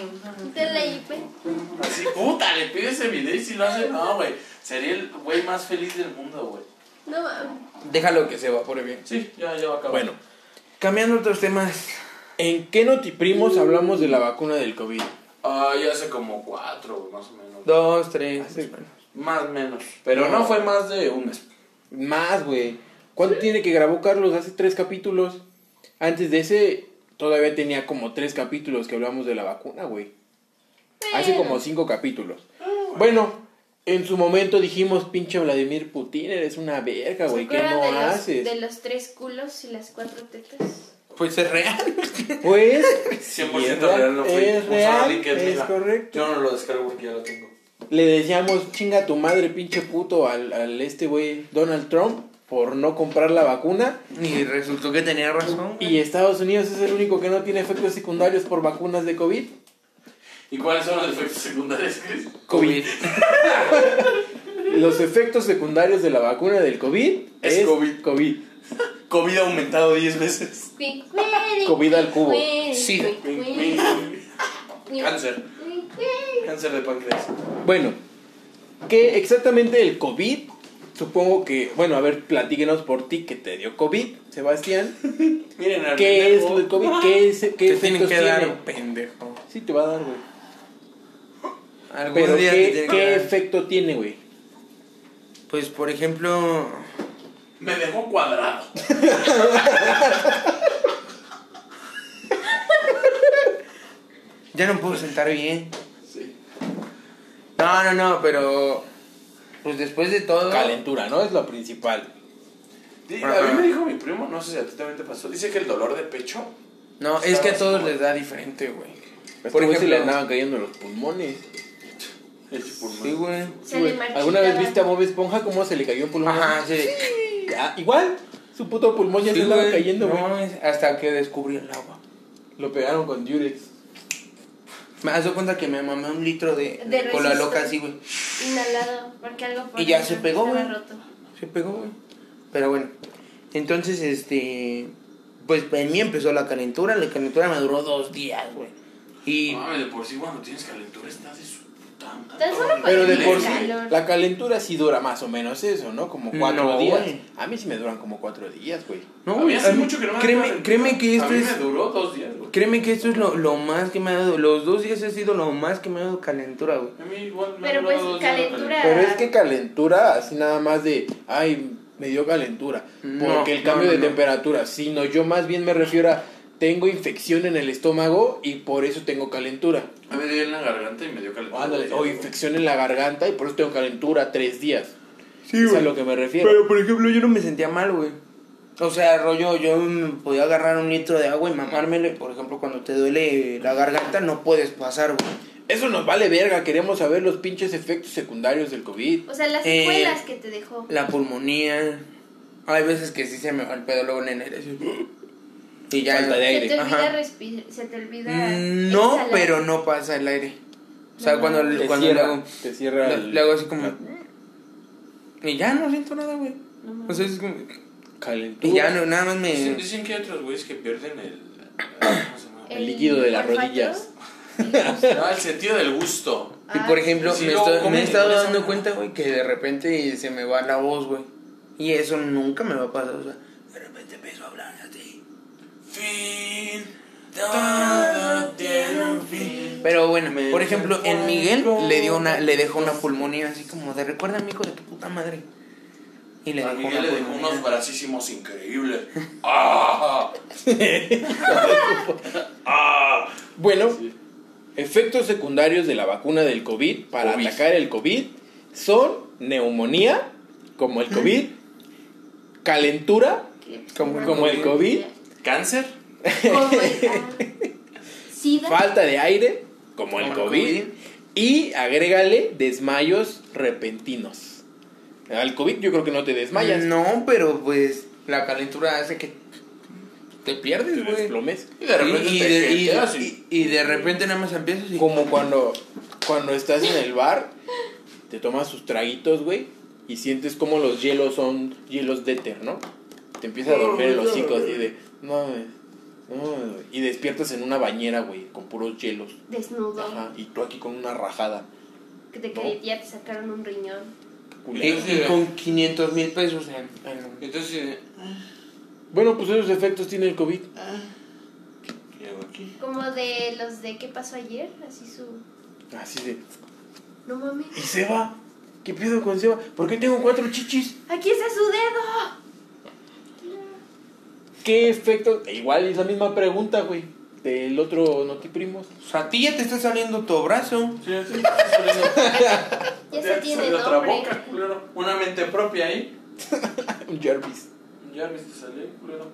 De la IP. Así, puta, le pido ese video y si lo hace. No, güey. Sería el güey más feliz del mundo, güey. No mames. Déjalo que se evapore bien. Sí, ya, ya va a acabar. Bueno, Cambiando otros temas. ¿en qué notiprimos hablamos de la vacuna del COVID? Ah, ya hace como cuatro, más o menos. Dos, tres. Hace- Más o menos. Pero no fue más de un mes. Más, güey. ¿Cuánto tiene que grabó Carlos? Hace tres capítulos. Antes de ese, todavía tenía como tres capítulos que hablamos de la vacuna, güey. Hace como cinco capítulos. Bueno, en su momento dijimos, pinche Vladimir Putin, eres una verga, ¿Se güey. ¿Qué no de los, haces? de los tres culos y las cuatro tetas? Pues es real. Pues, 100% sí, es real, no fue. Es real, es correcto. Yo no lo descargo porque ya lo tengo. Le decíamos, chinga tu madre, pinche puto, al, al este güey Donald Trump por no comprar la vacuna. Y resultó que tenía razón. Y Estados Unidos es el único que no tiene efectos secundarios por vacunas de COVID. ¿Y cuáles son los efectos secundarios, Chris? COVID. Los efectos secundarios de la vacuna del COVID Es es, COVID. COVID. COVID ha aumentado 10 veces. COVID al cubo. Sí. Cáncer. Cáncer de páncreas. Bueno, ¿qué exactamente el COVID? Supongo que, bueno, a ver, platíquenos por ti que te dio COVID, Sebastián. Miren, ¿Qué es el COVID? ¿Qué, es, qué Te tienen que tiene? dar, pendejo. Sí, te va a dar, güey. Algún Pero día ¿qué, qué efecto tiene, güey? Pues, por ejemplo, Me dejó cuadrado. ya no puedo sentar bien. Sí. No, no, no, pero. Pues después de todo. Calentura, ¿no? Es lo principal. Sí. A mí me dijo mi primo, no sé si a ti también te pasó. Dice que el dolor de pecho. No, es que a todos les da diferente, güey. Por Por ejemplo, se le andaban cayendo los pulmones. Es por Sí, güey. Marchitaba. ¿Alguna vez viste a Bob Esponja cómo se le cayó un pulmón? Ajá, sí. Ah, igual, su puto pulmón ya Sí, se estaba güey. cayendo, güey. No, hasta que descubrí el agua. Lo pegaron con Durex. Me has dado cuenta que me mamé un litro de, De cola resistor. loca así, güey. Inhalado, porque algo por Y ya se pegó, güey. Se pegó, güey. Pero bueno. Entonces, este. Pues en mí empezó la calentura. La calentura me duró dos días, güey. Y. Mami, de por sí cuando tienes calentura estás de su. Tan solo para Pero de por sí, la calentura sí dura más o menos eso, ¿no? Como cuatro No, días. güey. A mí sí me duran como cuatro días, güey. No, güey. hace mucho que no me créeme, calentura. créeme que esto A mí es. me duró dos días, güey. Créeme que esto es lo, lo más que me ha dado. Los dos días ha sido lo más que me ha dado calentura, güey. A mí igual me Pero pues calentura. Pero es que calentura, así nada más de, ay, me dio calentura. No, Porque el no, cambio no, de no. temperatura, sino yo más bien me refiero a, tengo infección en el estómago y por eso tengo calentura. A mí me dio en la garganta y me dio calentura. Ándale, o infección en la garganta y por eso tengo calentura tres días. Sí, es a lo que me refiero. Pero, por ejemplo, yo no me sentía mal, güey. O sea, rollo, yo podía agarrar un litro de agua y mamármelo. y, Por ejemplo, cuando te duele la garganta, no puedes pasar, güey. Eso nos vale verga, queremos saber los pinches efectos secundarios del COVID. O sea, las Eh, secuelas que te dejó. La pulmonía. Hay veces que sí se me va el pedo luego en el aire. Y ya. Falta de Se aire. te olvida Ajá. respirar, se te olvida Mm, No, exhalar. pero no pasa el aire. O sea, No. cuando, Te cuando cierra, le hago, te cierra le, el- le hago así como. la Y ya no siento nada, güey. No O sea, es como. calentura. Y ya no, nada más Dicen, me. dicen que hay otros güeyes que pierden el. ¿Cómo se llama? el líquido de las rodillas. el- No, el sentido del gusto. Y Ah, por ejemplo, sí, me, estoy- me he y estado dando no. cuenta, güey, que de repente se me va la voz, güey. Y eso nunca me va a pasar. O sea, de repente empiezo a hablar así. Fin. Todo tiene un fin. Pero bueno, por ejemplo, en Miguel le dio una, le dejó una pulmonía así como de recuerda mi hijo de tu puta madre. Y le A dejó Miguel una le dejó pulmonía. unos bracísimos increíbles. ¡Ah! ¡Ah! Bueno, efectos secundarios de la vacuna del COVID para COVID. atacar el COVID son neumonía, como el COVID, calentura, Como- como el COVID, ¿Cáncer? Sida. falta de aire, como el Como COVID, COVID. y agrégale desmayos repentinos. Al COVID yo creo que no te desmayas, No, pero pues la calentura hace que te pierdes, te güey. desplomes. Y de repente y, y te de, y- quedas y- y- y de repente nada más empiezas y... Como cuando, cuando estás en el bar, te tomas tus traguitos, güey, y sientes como los hielos son hielos de éter, ¿no? Te empieza a dormir el hocico así de, no, mames, no, mames", y despiertas en una bañera, güey, con puros hielos. Desnudo. Ajá, y tú aquí con una rajada. Que te ¿No? ya te sacaron un riñón. y con 500 mil pesos en... en- Entonces, Bueno, pues esos efectos tiene el COVID. ¿qué hago aquí? Como de los de ¿Qué pasó ayer? Así su... Así de, No mames. ¿y Seba? ¿Qué pedo con Seba? ¿Por qué tengo cuatro chichis? Aquí está su dedo. ¿Qué efectos? E Igual es la misma pregunta, güey, del otro Notiprimos. O sea, a ti ya te está saliendo tu brazo. Sí, sí, está saliendo- Ya se tiene salió otra nombre. boca, culero. Una mente propia ahí. Un Jarvis. Ya viste salir, culero.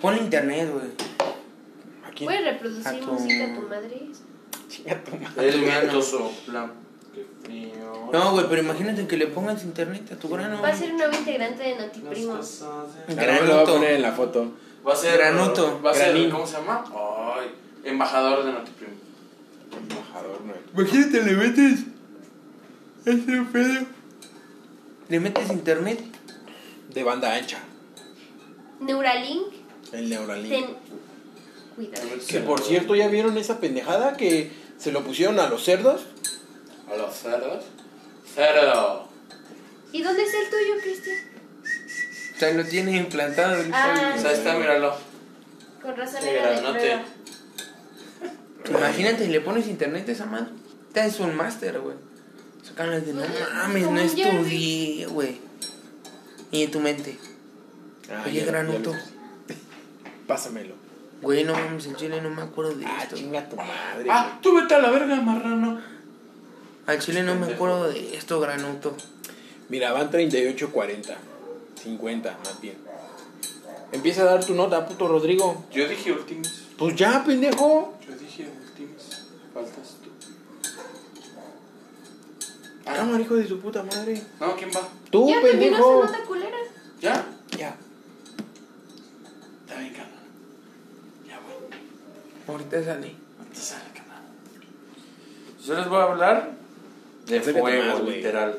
Pon internet, güey. ¿Puedes reproducir A tu- música a tu madre? Chinga tu madre. El viento sopla. Qué frío. No, güey, pero imagínate que le pongas internet a tu grano. Va a ser un nuevo integrante de de- Ahora lo voy a Granuto. poner en la foto. Va a ser. Granuto. Va a ser. Granín. ¿Cómo se llama? Ay. Embajador de Notiprimo. Embajador, no. Imagínate, le metes. Ese pedo. Le metes internet. De banda ancha. Neuralink. El Neuralink. Ten... Cuidado. Que por cierto, ¿ya vieron esa pendejada que se lo pusieron a los cerdos? A los cerdos. Cerdo. ¿Y dónde está el tuyo, Cristian? O sea, lo tiene implantado. el Ah. O sea, está, míralo. Con razón era de granote. prueba. Imagínate, le pones internet a esa madre. Te es un máster, güey. Sacan las de no mames, Como no estudié, güey. Y en tu mente, Ah, Oye, ya- granuto. ya lo- Pásamelo. güey, no mames, en Chile no me acuerdo de Ah, esto. chinga tu madre. Ah, tú vete a la verga, marrano. Al Chile no me acuerdo de esto, granuto. Mira, van 38, 40. 50, más bien. Empieza a dar tu nota, puto Rodrigo. Yo dije últimos. Pues ya, pendejo. Yo dije últimos. Faltas tú. Cámara, hijo de su puta madre. No, ¿quién va? Tú, ya pendejo. nota culera. ¿Ya? Ya. Está bien, carnal. Ya, güey. Ahorita sale. Ahorita sale, carnal. Yo les voy a hablar de Acércate fuego, más, güey. literal.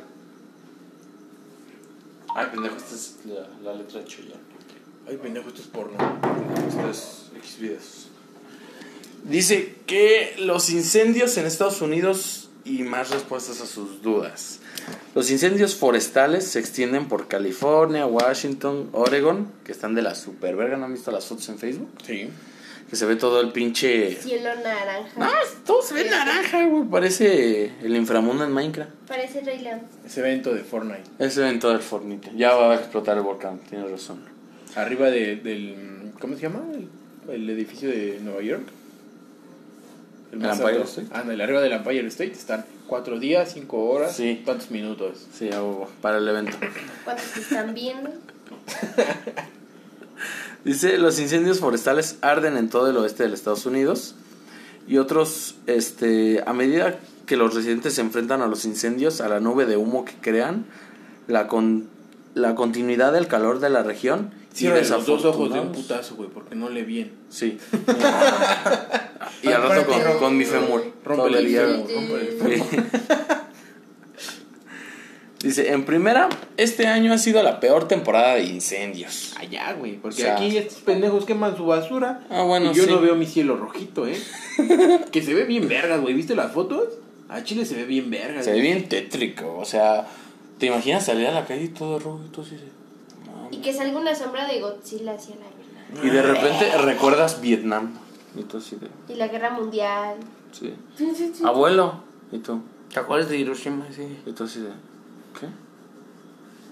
Ay, pendejo, esta es la, la letra de Chillán. Ay, pendejo, esto es porno. Esto es X videos. Dice que los incendios en Estados Unidos y más respuestas a sus dudas. Los incendios forestales se extienden por California, Washington, Oregon, que están de la super verga. ¿No han visto las fotos en Facebook? Sí. Que se ve todo el pinche. Cielo naranja. No, todo se ve naranja, güey. Parece el inframundo en Minecraft. Parece Rey León. Ese evento de Fortnite. Ese evento del Fornite. Ya va a explotar el volcán, tienes razón. Arriba de, del. ¿Cómo se llama? El, el edificio de Nueva York. ¿El Empire alto. State? Ah, no, el arriba del Empire State están cuatro días, cinco horas. Sí. ¿Cuántos minutos? Sí, para el evento. ¿Cuántos te están viendo? Dice, los incendios forestales arden en todo el oeste de los Estados Unidos. y otros, este, a medida que los residentes se enfrentan a los incendios, a la nube de humo que crean, la, con, la continuidad del calor de la región Cierra los dos ojos de un putazo, güey, porque no le bien. Sí. y al rato con, con mi fémur. Rompe el hierro, rompe el Sí. Dice, en primera, este año ha sido la peor temporada de incendios. Allá, güey, porque O sea- aquí estos pendejos queman su basura. Ah, bueno, y yo sí. no veo mi cielo rojito, ¿eh? que se ve bien vergas, güey. ¿Viste las fotos? A Chile se ve bien vergas. Se ve bien tétrico, o sea, ¿te imaginas salir a la calle y todo rojo y todo así? de, no, Y que salga una sombra de Godzilla hacia la. Y de repente recuerdas Vietnam. Y tú así de, Y la guerra mundial. sí. Abuelo. Y tú, ¿Te acuerdas de Hiroshima? Sí. y tú así de, ¿qué?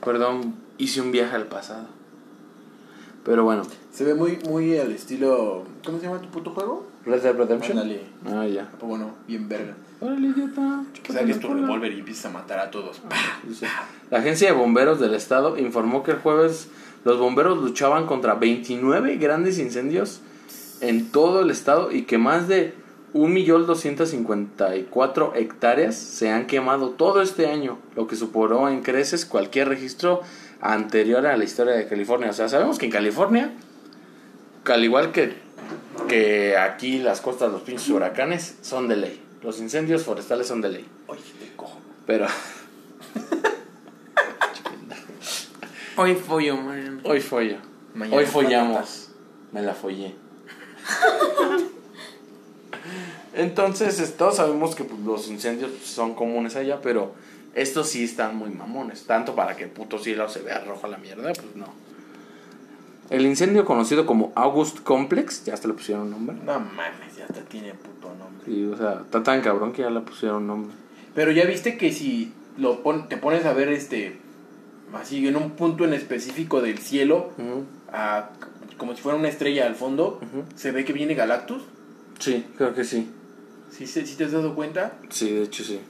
Perdón, hice un viaje al pasado. Pero bueno, Se ve muy, muy al estilo. ¿Cómo se llama tu puto juego? Red Dead Redemption. Ándale. Ah, ya. Pues bueno, bien verga. Órale, idiota. Que saques tu revólver y empiezas a matar a todos. Dice, La agencia de bomberos del estado informó que el jueves los bomberos luchaban contra 29 grandes incendios en todo el estado y que más de 1.254 hectáreas se han quemado todo este año, lo que superó en creces cualquier registro anterior a la historia de California. O sea, sabemos que en California, al igual que, que aquí las costas, los pinches huracanes son de ley. Los incendios forestales son de ley. Oye, te cojo. Pero Hoy follo, man. Hoy follo. Mañana Hoy follamos. Me la follé. Entonces, es- todos sabemos que pues, los incendios son comunes allá, pero estos sí están muy mamones. Tanto para que el puto cielo se vea rojo a la mierda, pues no. El incendio conocido como August Complex, ya hasta le pusieron nombre. No mames, ya hasta tiene puto nombre. Sí, o sea, está tan cabrón que ya le pusieron nombre. Pero ya viste que si lo pon- te pones a ver este. Así en un punto en específico del cielo, a- como si fuera una estrella al fondo, se ve que viene Galactus. Sí, creo que sí. ¿Sí, se- sí te has dado cuenta? Sí, de hecho sí.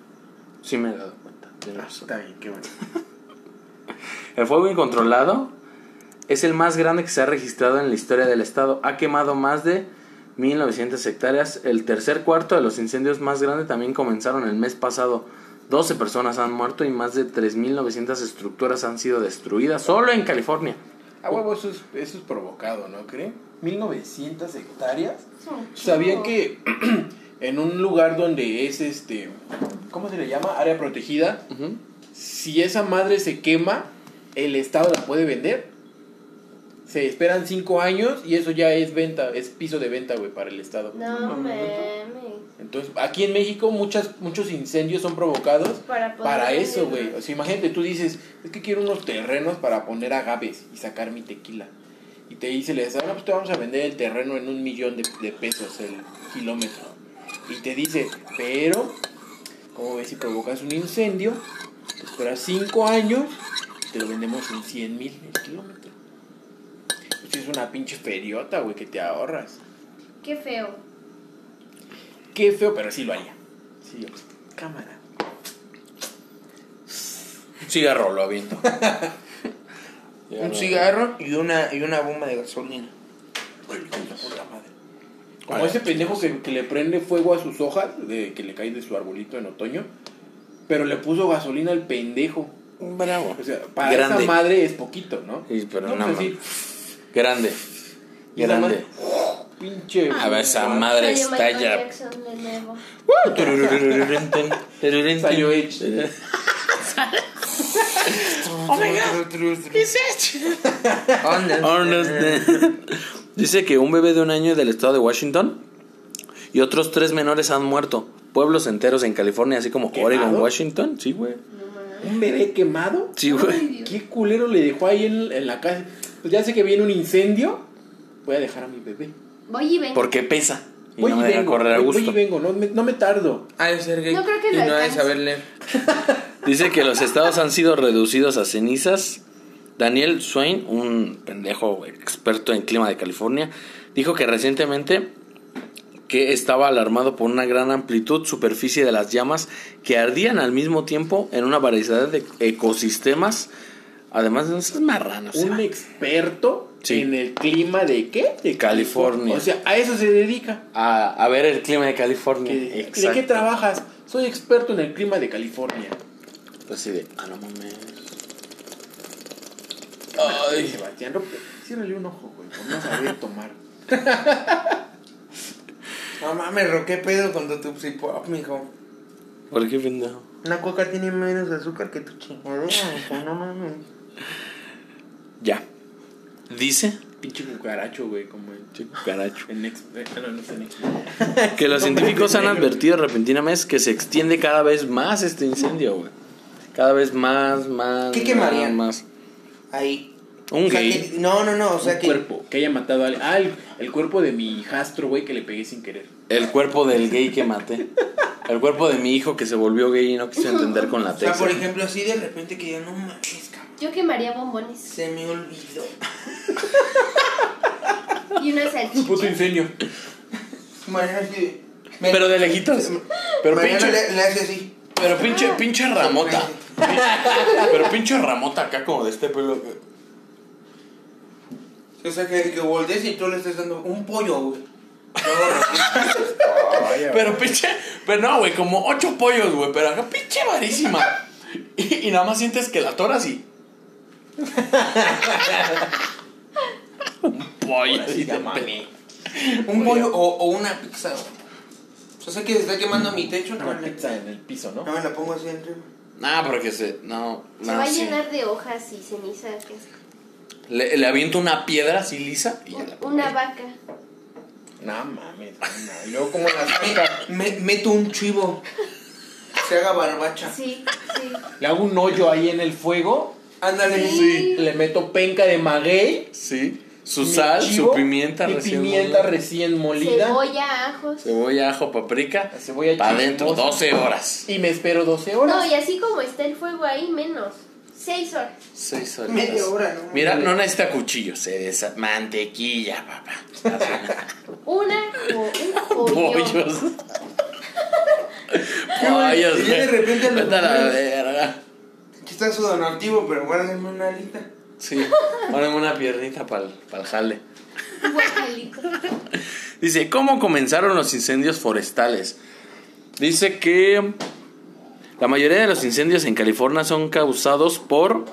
Sí me he dado cuenta. tienes Ah, razón. está bien, qué bueno. El fuego incontrolado es el más grande que se ha registrado en la historia del estado. Ha quemado más de 1900 hectáreas. El tercer cuarto de los incendios más grandes también comenzaron el mes pasado. 12 personas han muerto y más de 3.900 estructuras han sido destruidas solo en California. A huevo, eso es, eso es provocado, ¿no creen? 1900 hectáreas. ¿Sabían que en un lugar donde es este. ¿Cómo se le llama? Área protegida. Si esa madre se quema, el Estado la puede vender. Se esperan 5 años y eso ya es venta, es piso de venta, güey, para el Estado. No. Entonces, aquí en México muchas, muchos incendios son provocados Para poder para eso, güey. O sea, imagínate, tú dices, es que quiero unos terrenos para poner agaves y sacar mi tequila. Y te dice, le dices, ah, no, pues te vamos a vender el terreno en un millón de, de pesos el kilómetro. Y te dice, pero, ¿cómo ves si provocas un incendio? Te esperas 5 años y te lo vendemos en 100 mil el kilómetro. Pues es una pinche feriota, güey, que te ahorras. Qué feo. Qué feo, pero sí lo haría. Sí, cámara. Cigarro lo aviento. Un cigarro y una, y una bomba de gasolina. Puta madre. Como ese pendejo que, que le prende fuego a sus hojas, de, que le cae de su arbolito en otoño, pero le puso gasolina al pendejo. Bravo. O sea, para Grande. esa madre es poquito, ¿no? Sí, pero no, no pues. Grande. y esa madre, Grande. pinche. A ver, esa madre Salió está Michael ya. Jackson de nuevo. Salió Edge. Dice que un bebé de un año del estado de Washington y otros tres menores han muerto. Pueblos enteros en California, así como. Oregon, Washington. Sí, güey. ¿Un bebé quemado? Sí, güey. ¿Qué culero le dejó ahí en, en la casa? Pues ya sé que viene un incendio. Voy a dejar a mi bebé. Voy y vengo. Porque pesa. Y Voy no y me deja vengo. correr a gusto. Voy y vengo, no me, no me tardo. Ha de ser gay. No creo que y no ha de alcance. saber leer. Dice que los estados han sido reducidos a cenizas. Daniel Swain, un pendejo experto en clima de California, dijo que recientemente que estaba alarmado por una gran amplitud superficie de las llamas que ardían al mismo tiempo en una variedad de ecosistemas, además de esos marranos. Un experto Sí. en el clima de qué? De California. O sea, a eso se dedica. A, a ver el clima de California. ¿De qué trabajas? Soy experto en el clima de California. Pues sí, de. Ah, no mames. Ay, Sebastián, ciérrale un ojo, güey, por no saber tomar. No mames, Ro, ¿qué pedo con tu Tupsi Pop, mijo? ¿Por qué pendejo? Una coca tiene menos azúcar que tu chingadera, mijo, no mames. Ya. Dice Pinche cucaracho, güey, como en, Caracho. en X. eh, no, no en X. Que los No, científicos han advertido repentinamente que se extiende cada vez más este incendio, güey. Cada vez más, más. ¿Qué quemarían? Más. Ahí. Un O sea, gay. que- no, no, no, o sea un que. cuerpo que haya matado a alguien. Ah, el, el cuerpo de mi hijastro, güey, que le pegué sin querer. El cuerpo del gay que maté. El cuerpo de mi hijo que se volvió gay y no quiso entender con la O sea, por ejemplo, así de repente que yo no mames, cabrón. Yo quemaría bombones Se me olvidó. y una Puto salchicha. incendio. Mariana así de- me- Pero de lejitos. Pero Mariana pinche, le, le hace así. pero pinche, pinche ramota. Pero pinche ramota acá como de este pelo. O sea, que, que voltees y tú le estés dando un pollo, güey. Pero pinche, pero no, güey, como ocho pollos, güey, pero acá pinche varísima. Y, y nada más sientes que la tora así. Un pollo así de mami. un pollo o, o una pizza, güey. O sea, que se está quemando mi techo, no, Una me- pizza en el piso, ¿no? no me la pongo así arriba. Nah, porque se. No, Se no, va a sí. llenar de hojas y ceniza. que es- Le, le aviento una piedra así lisa y ya la Una vaca. No mames, no. Y luego como la saca. Me, meto un chivo. Se haga barbacha. Sí, sí. Le hago un hoyo ahí en el fuego. Ándale. Sí. Le meto penca de maguey. Sí. Su mi sal, chivo, su pimienta mi recién pimienta molida. recién molida. Cebolla, ajos. Cebolla, ajo, paprika. La cebolla Para adentro, chismosa. 12 horas. Y me espero 12 horas. No, y así como está el fuego ahí, menos. Seis horas. 6 horas. Media hora, ¿no? Mira, no necesita cuchillo, se desa... Mantequilla, papá. Una o un pollo. Pollos. Pollos, Y de repente Vete a la verga. Aquí está su donativo, pero guárdenme una alita. Sí, poneme una piernita para el jale. Dice, ¿cómo comenzaron los incendios forestales? Dice que la mayoría de los incendios en California son causados por...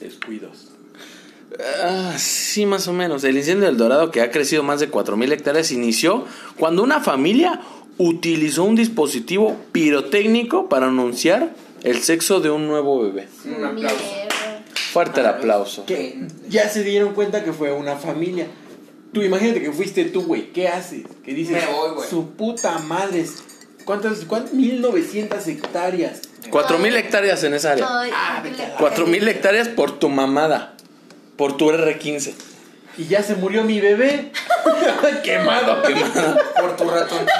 Descuidos. Ah, sí, más o menos. El incendio del Dorado, que ha crecido más de 4.000 hectáreas, inició cuando una familia utilizó un dispositivo pirotécnico para anunciar el sexo de un nuevo bebé. Un aplauso. Mierda. Fuerte el aplauso. Que ya se dieron cuenta que fue una familia. Tú imagínate que fuiste tú, güey. ¿Qué haces? Que dices, Me voy, güey. su puta madre. ¿Cuántas? ¿Cuántas? 1900 hectáreas. 4.000 hectáreas en esa área. Ah, la- 4.000 hectáreas por tu mamada. Por tu R15. Y ya se murió mi bebé. Quemado. Quemada. Por tu ratoncito.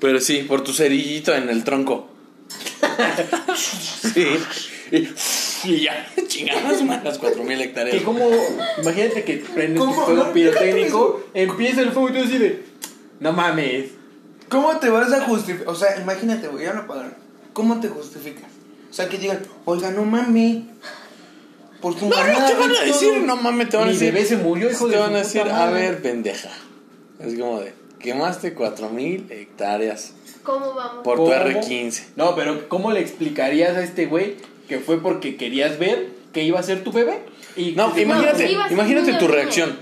Pero sí, por tu cerillito en el tronco. sí. Y, y ya, chingadas más las 4.000 hectáreas. Que como, imagínate que prendes tu fuego pirotécnico, empieza el fuego y tú así de, no mames. ¿Cómo te vas a justificar? O sea, imagínate, güey, ya lo pagaron. ¿Cómo te justificas? O sea, que digan, oiga, no mames. Por tu No, no te van a todo. decir, no mames, te van a Mi decir. bebé se murió, hijo te de van a decir, a madre". ver, pendeja. Es como de, quemaste 4.000 hectáreas ¿Cómo vamos? por tu ¿Cómo? R15. No, pero ¿cómo le explicarías a este güey que fue porque querías ver que iba a ser tu bebé? Y No, imagínate, imagínate tu reacción.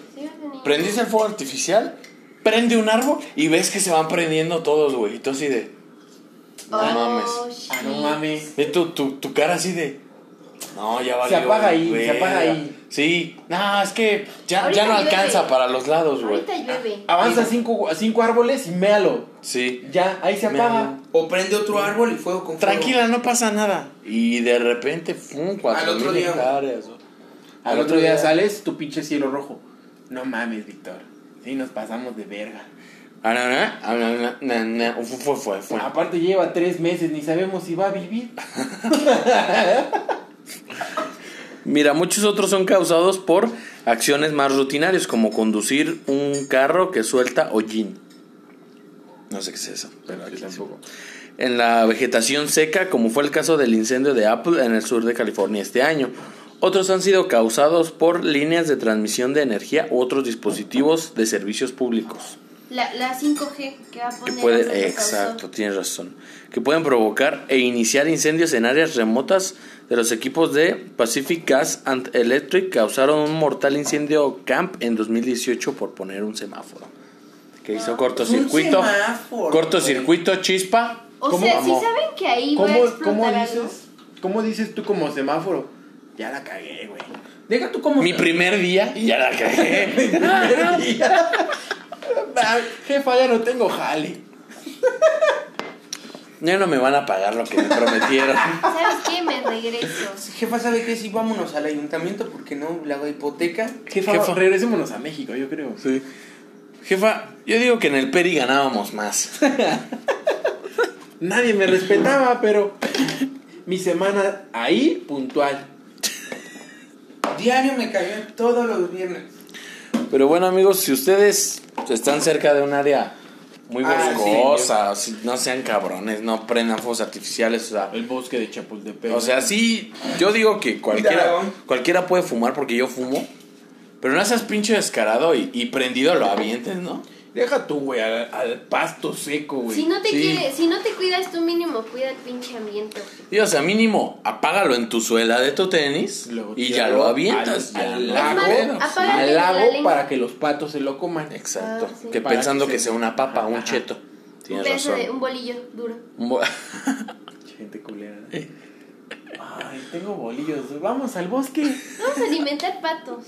Prendiste el fuego artificial, prende un árbol y ves que se van prendiendo todos, güey. Y tú así de, no Oh, mames. Ah, no mames. Y tu, tu, tu cara así de. No, ya valió. apaga ahí, se verga". apaga ahí. Sí, no, es que ya, ya no llueve. alcanza para los lados, güey. Ahorita llueve. Avanza cinco, a cinco árboles y méalo. Sí. Ya, ahí se apaga. O prende otro árbol y fuego con fuego. Tranquila, no pasa nada. Y de repente, ¡fum! Cuatro Al otro mil día, güey. hectáreas. Al otro día sales, tu pinche cielo rojo. No mames, Víctor. Sí, nos pasamos de verga. Fue, fue, fue, fue. Aparte lleva tres meses, ni sabemos si va a vivir. Mira, muchos otros son causados por acciones más rutinarias, como conducir un carro que suelta hollín. No sé qué es eso, pero aquí tampoco. En la vegetación seca, como fue el caso del incendio de Apple en el sur de California este año. otros han sido causados por líneas de transmisión de energía u otros dispositivos de servicios públicos. La, la 5G que va a poner. que exacto, causó. tienes razón. Que pueden provocar e iniciar incendios en áreas remotas de los equipos de Pacific Gas and Electric causaron un mortal incendio camp en 2018 por poner un semáforo. Que hizo cortocircuito. Un semáforo, Cortocircuito, chispa. O ¿Cómo? sea, si Vamos. saben que ahí va a ¿Cómo, cómo algo. dices? ¿Cómo dices tú como semáforo? Ya la cagué, güey. Deja tú como. Mi primer día ya la cagué. Ah, Jefa, ya no tengo jale. Ya no me van a pagar lo que me prometieron. ¿Sabes qué? Me regreso. Jefa, ¿sabe qué? Sí, vámonos al ayuntamiento porque no la hipoteca. Jefa, Jefa. regresémonos a México, yo creo. Sí. Jefa, yo digo que en el Peri ganábamos más. Nadie me respetaba, pero mi semana ahí puntual. Diario me cayó todos los viernes. Pero bueno, amigos, si ustedes están cerca de un área muy Ah, boscosa, si- no sean cabrones, no prendan fuegos artificiales, o sea, El bosque de Chapultepec. o sea, sí, yo digo que cualquiera, Cuidado. cualquiera puede fumar porque yo fumo, pero no seas pinche descarado y, y prendido lo avientes, ¿no? Deja tú, güey, al, al pasto seco, güey. Si no te Sí. si no te cuidas tú mínimo, cuida el pinche ambiente. Y o sea, mínimo, apágalo en tu suela de tu tenis y ya lo avientas. al- ya al no lago, al la lago para que los patos se lo coman. Exacto, Ah, sí. que Para pensando que que se- sea una papa, un Ajá. cheto. Un Tienes pedazo razón. de un bolillo duro. Un bo- Gente culera. Ay, tengo bolillos. Vamos al bosque. Vamos a alimentar patos.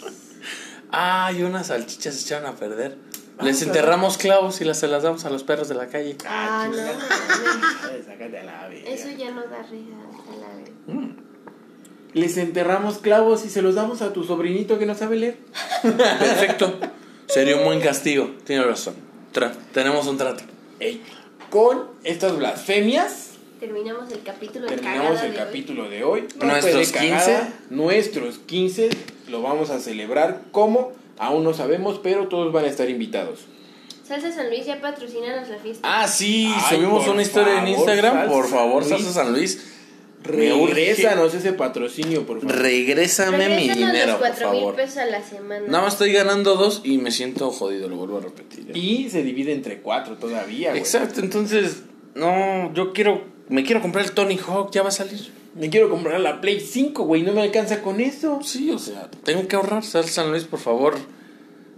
Ay, unas salchichas se echaron a perder. Les enterramos clavos y las se las damos a los perros de la calle. Ah, no. mames. Ay, Sácate a la verga. Eso ya no da risa. a la verga. Les enterramos clavos y se los damos a tu sobrinito que no sabe leer. Perfecto. Sería un buen castigo. Tiene razón. Tra- tenemos un trato. Ey, Con estas blasfemias Terminamos el capítulo de terminamos el de hoy. capítulo de hoy. No Nuestros de cagada, Nuestros 15 lo vamos a celebrar como aún no sabemos, pero todos van a estar invitados. Salsa San Luis ya patrocinanos la fiesta. Ah, sí. Ay, subimos por una historia en Instagram. Salsa Por favor, Luis. Salsa San Luis. Regrésanos ese patrocinio, por favor. Regrésame mi dinero, los por cuatro mil favor. pesos a la semana. Nada más estoy ganando dos y me siento jodido, lo vuelvo a repetir. ¿eh? y se divide entre cuatro todavía, güey. Exacto, entonces, no, yo quiero, me quiero comprar el Tony Hawk, ya va a salir. Me quiero comprar la Play 5, güey. No me alcanza con eso. Sí, o sea, tengo que ahorrar. Sal San Luis, por favor.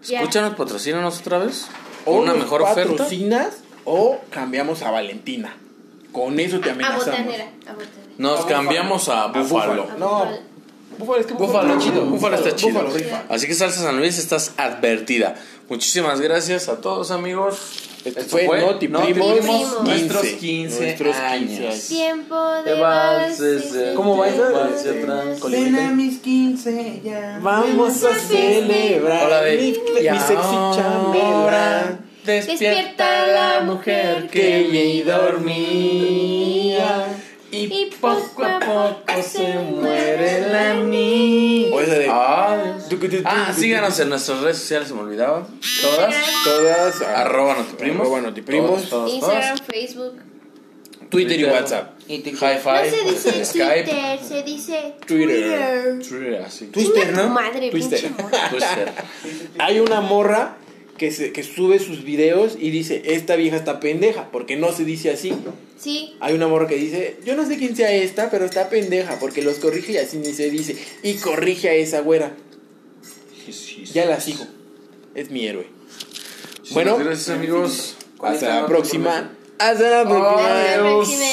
Escúchanos, patrocínanos otra vez. O una nos mejor oferta. patrocinas o cambiamos a Valentina. Con eso te A amenazamos. botanera, a botanera. Nos A cambiamos a Búfalo. Búfalo. A No, Búfalo. Es que Búfalo, chido. Búfalo está chido. Búfalo rifa. Así que Salsa San Luis, estás advertida. Muchísimas gracias a todos, amigos. Esto Esto fue Noti Primos, Primos. nuestros 15, 15 nuestros 15 años. años. Tiempo de valses, de- ¿Cómo atrás. Ven a mis 15 ya. Vamos a celebrar Hola, de- mi, mi sexy chambelán Despierta la mujer que y dormía. Y poco a poco se muere la niña. O esa de- Ah, ah, síganos en nuestras redes sociales, se me olvidaba. Todas. Todas. Arroba notiprimos. Arroba notiprimos. Todos, todos, Instagram, Facebook. Twitter y WhatsApp. High No five. se dice Skype. Twitter, se dice Twitter. Twitter, así. Twitter, ¿no? madre, Twitter. Twitter. Hay una morra que, se, que sube sus videos y dice, esta vieja está pendeja, porque no se dice así. Sí, Hay una morra que dice, yo no sé quién sea esta, pero está pendeja, porque los corrige y así ni se dice. Y corrige a esa güera. Ya la sigo. Es mi héroe. Bueno, gracias amigos. hasta la próxima. Hasta la próxima. hasta la próxima.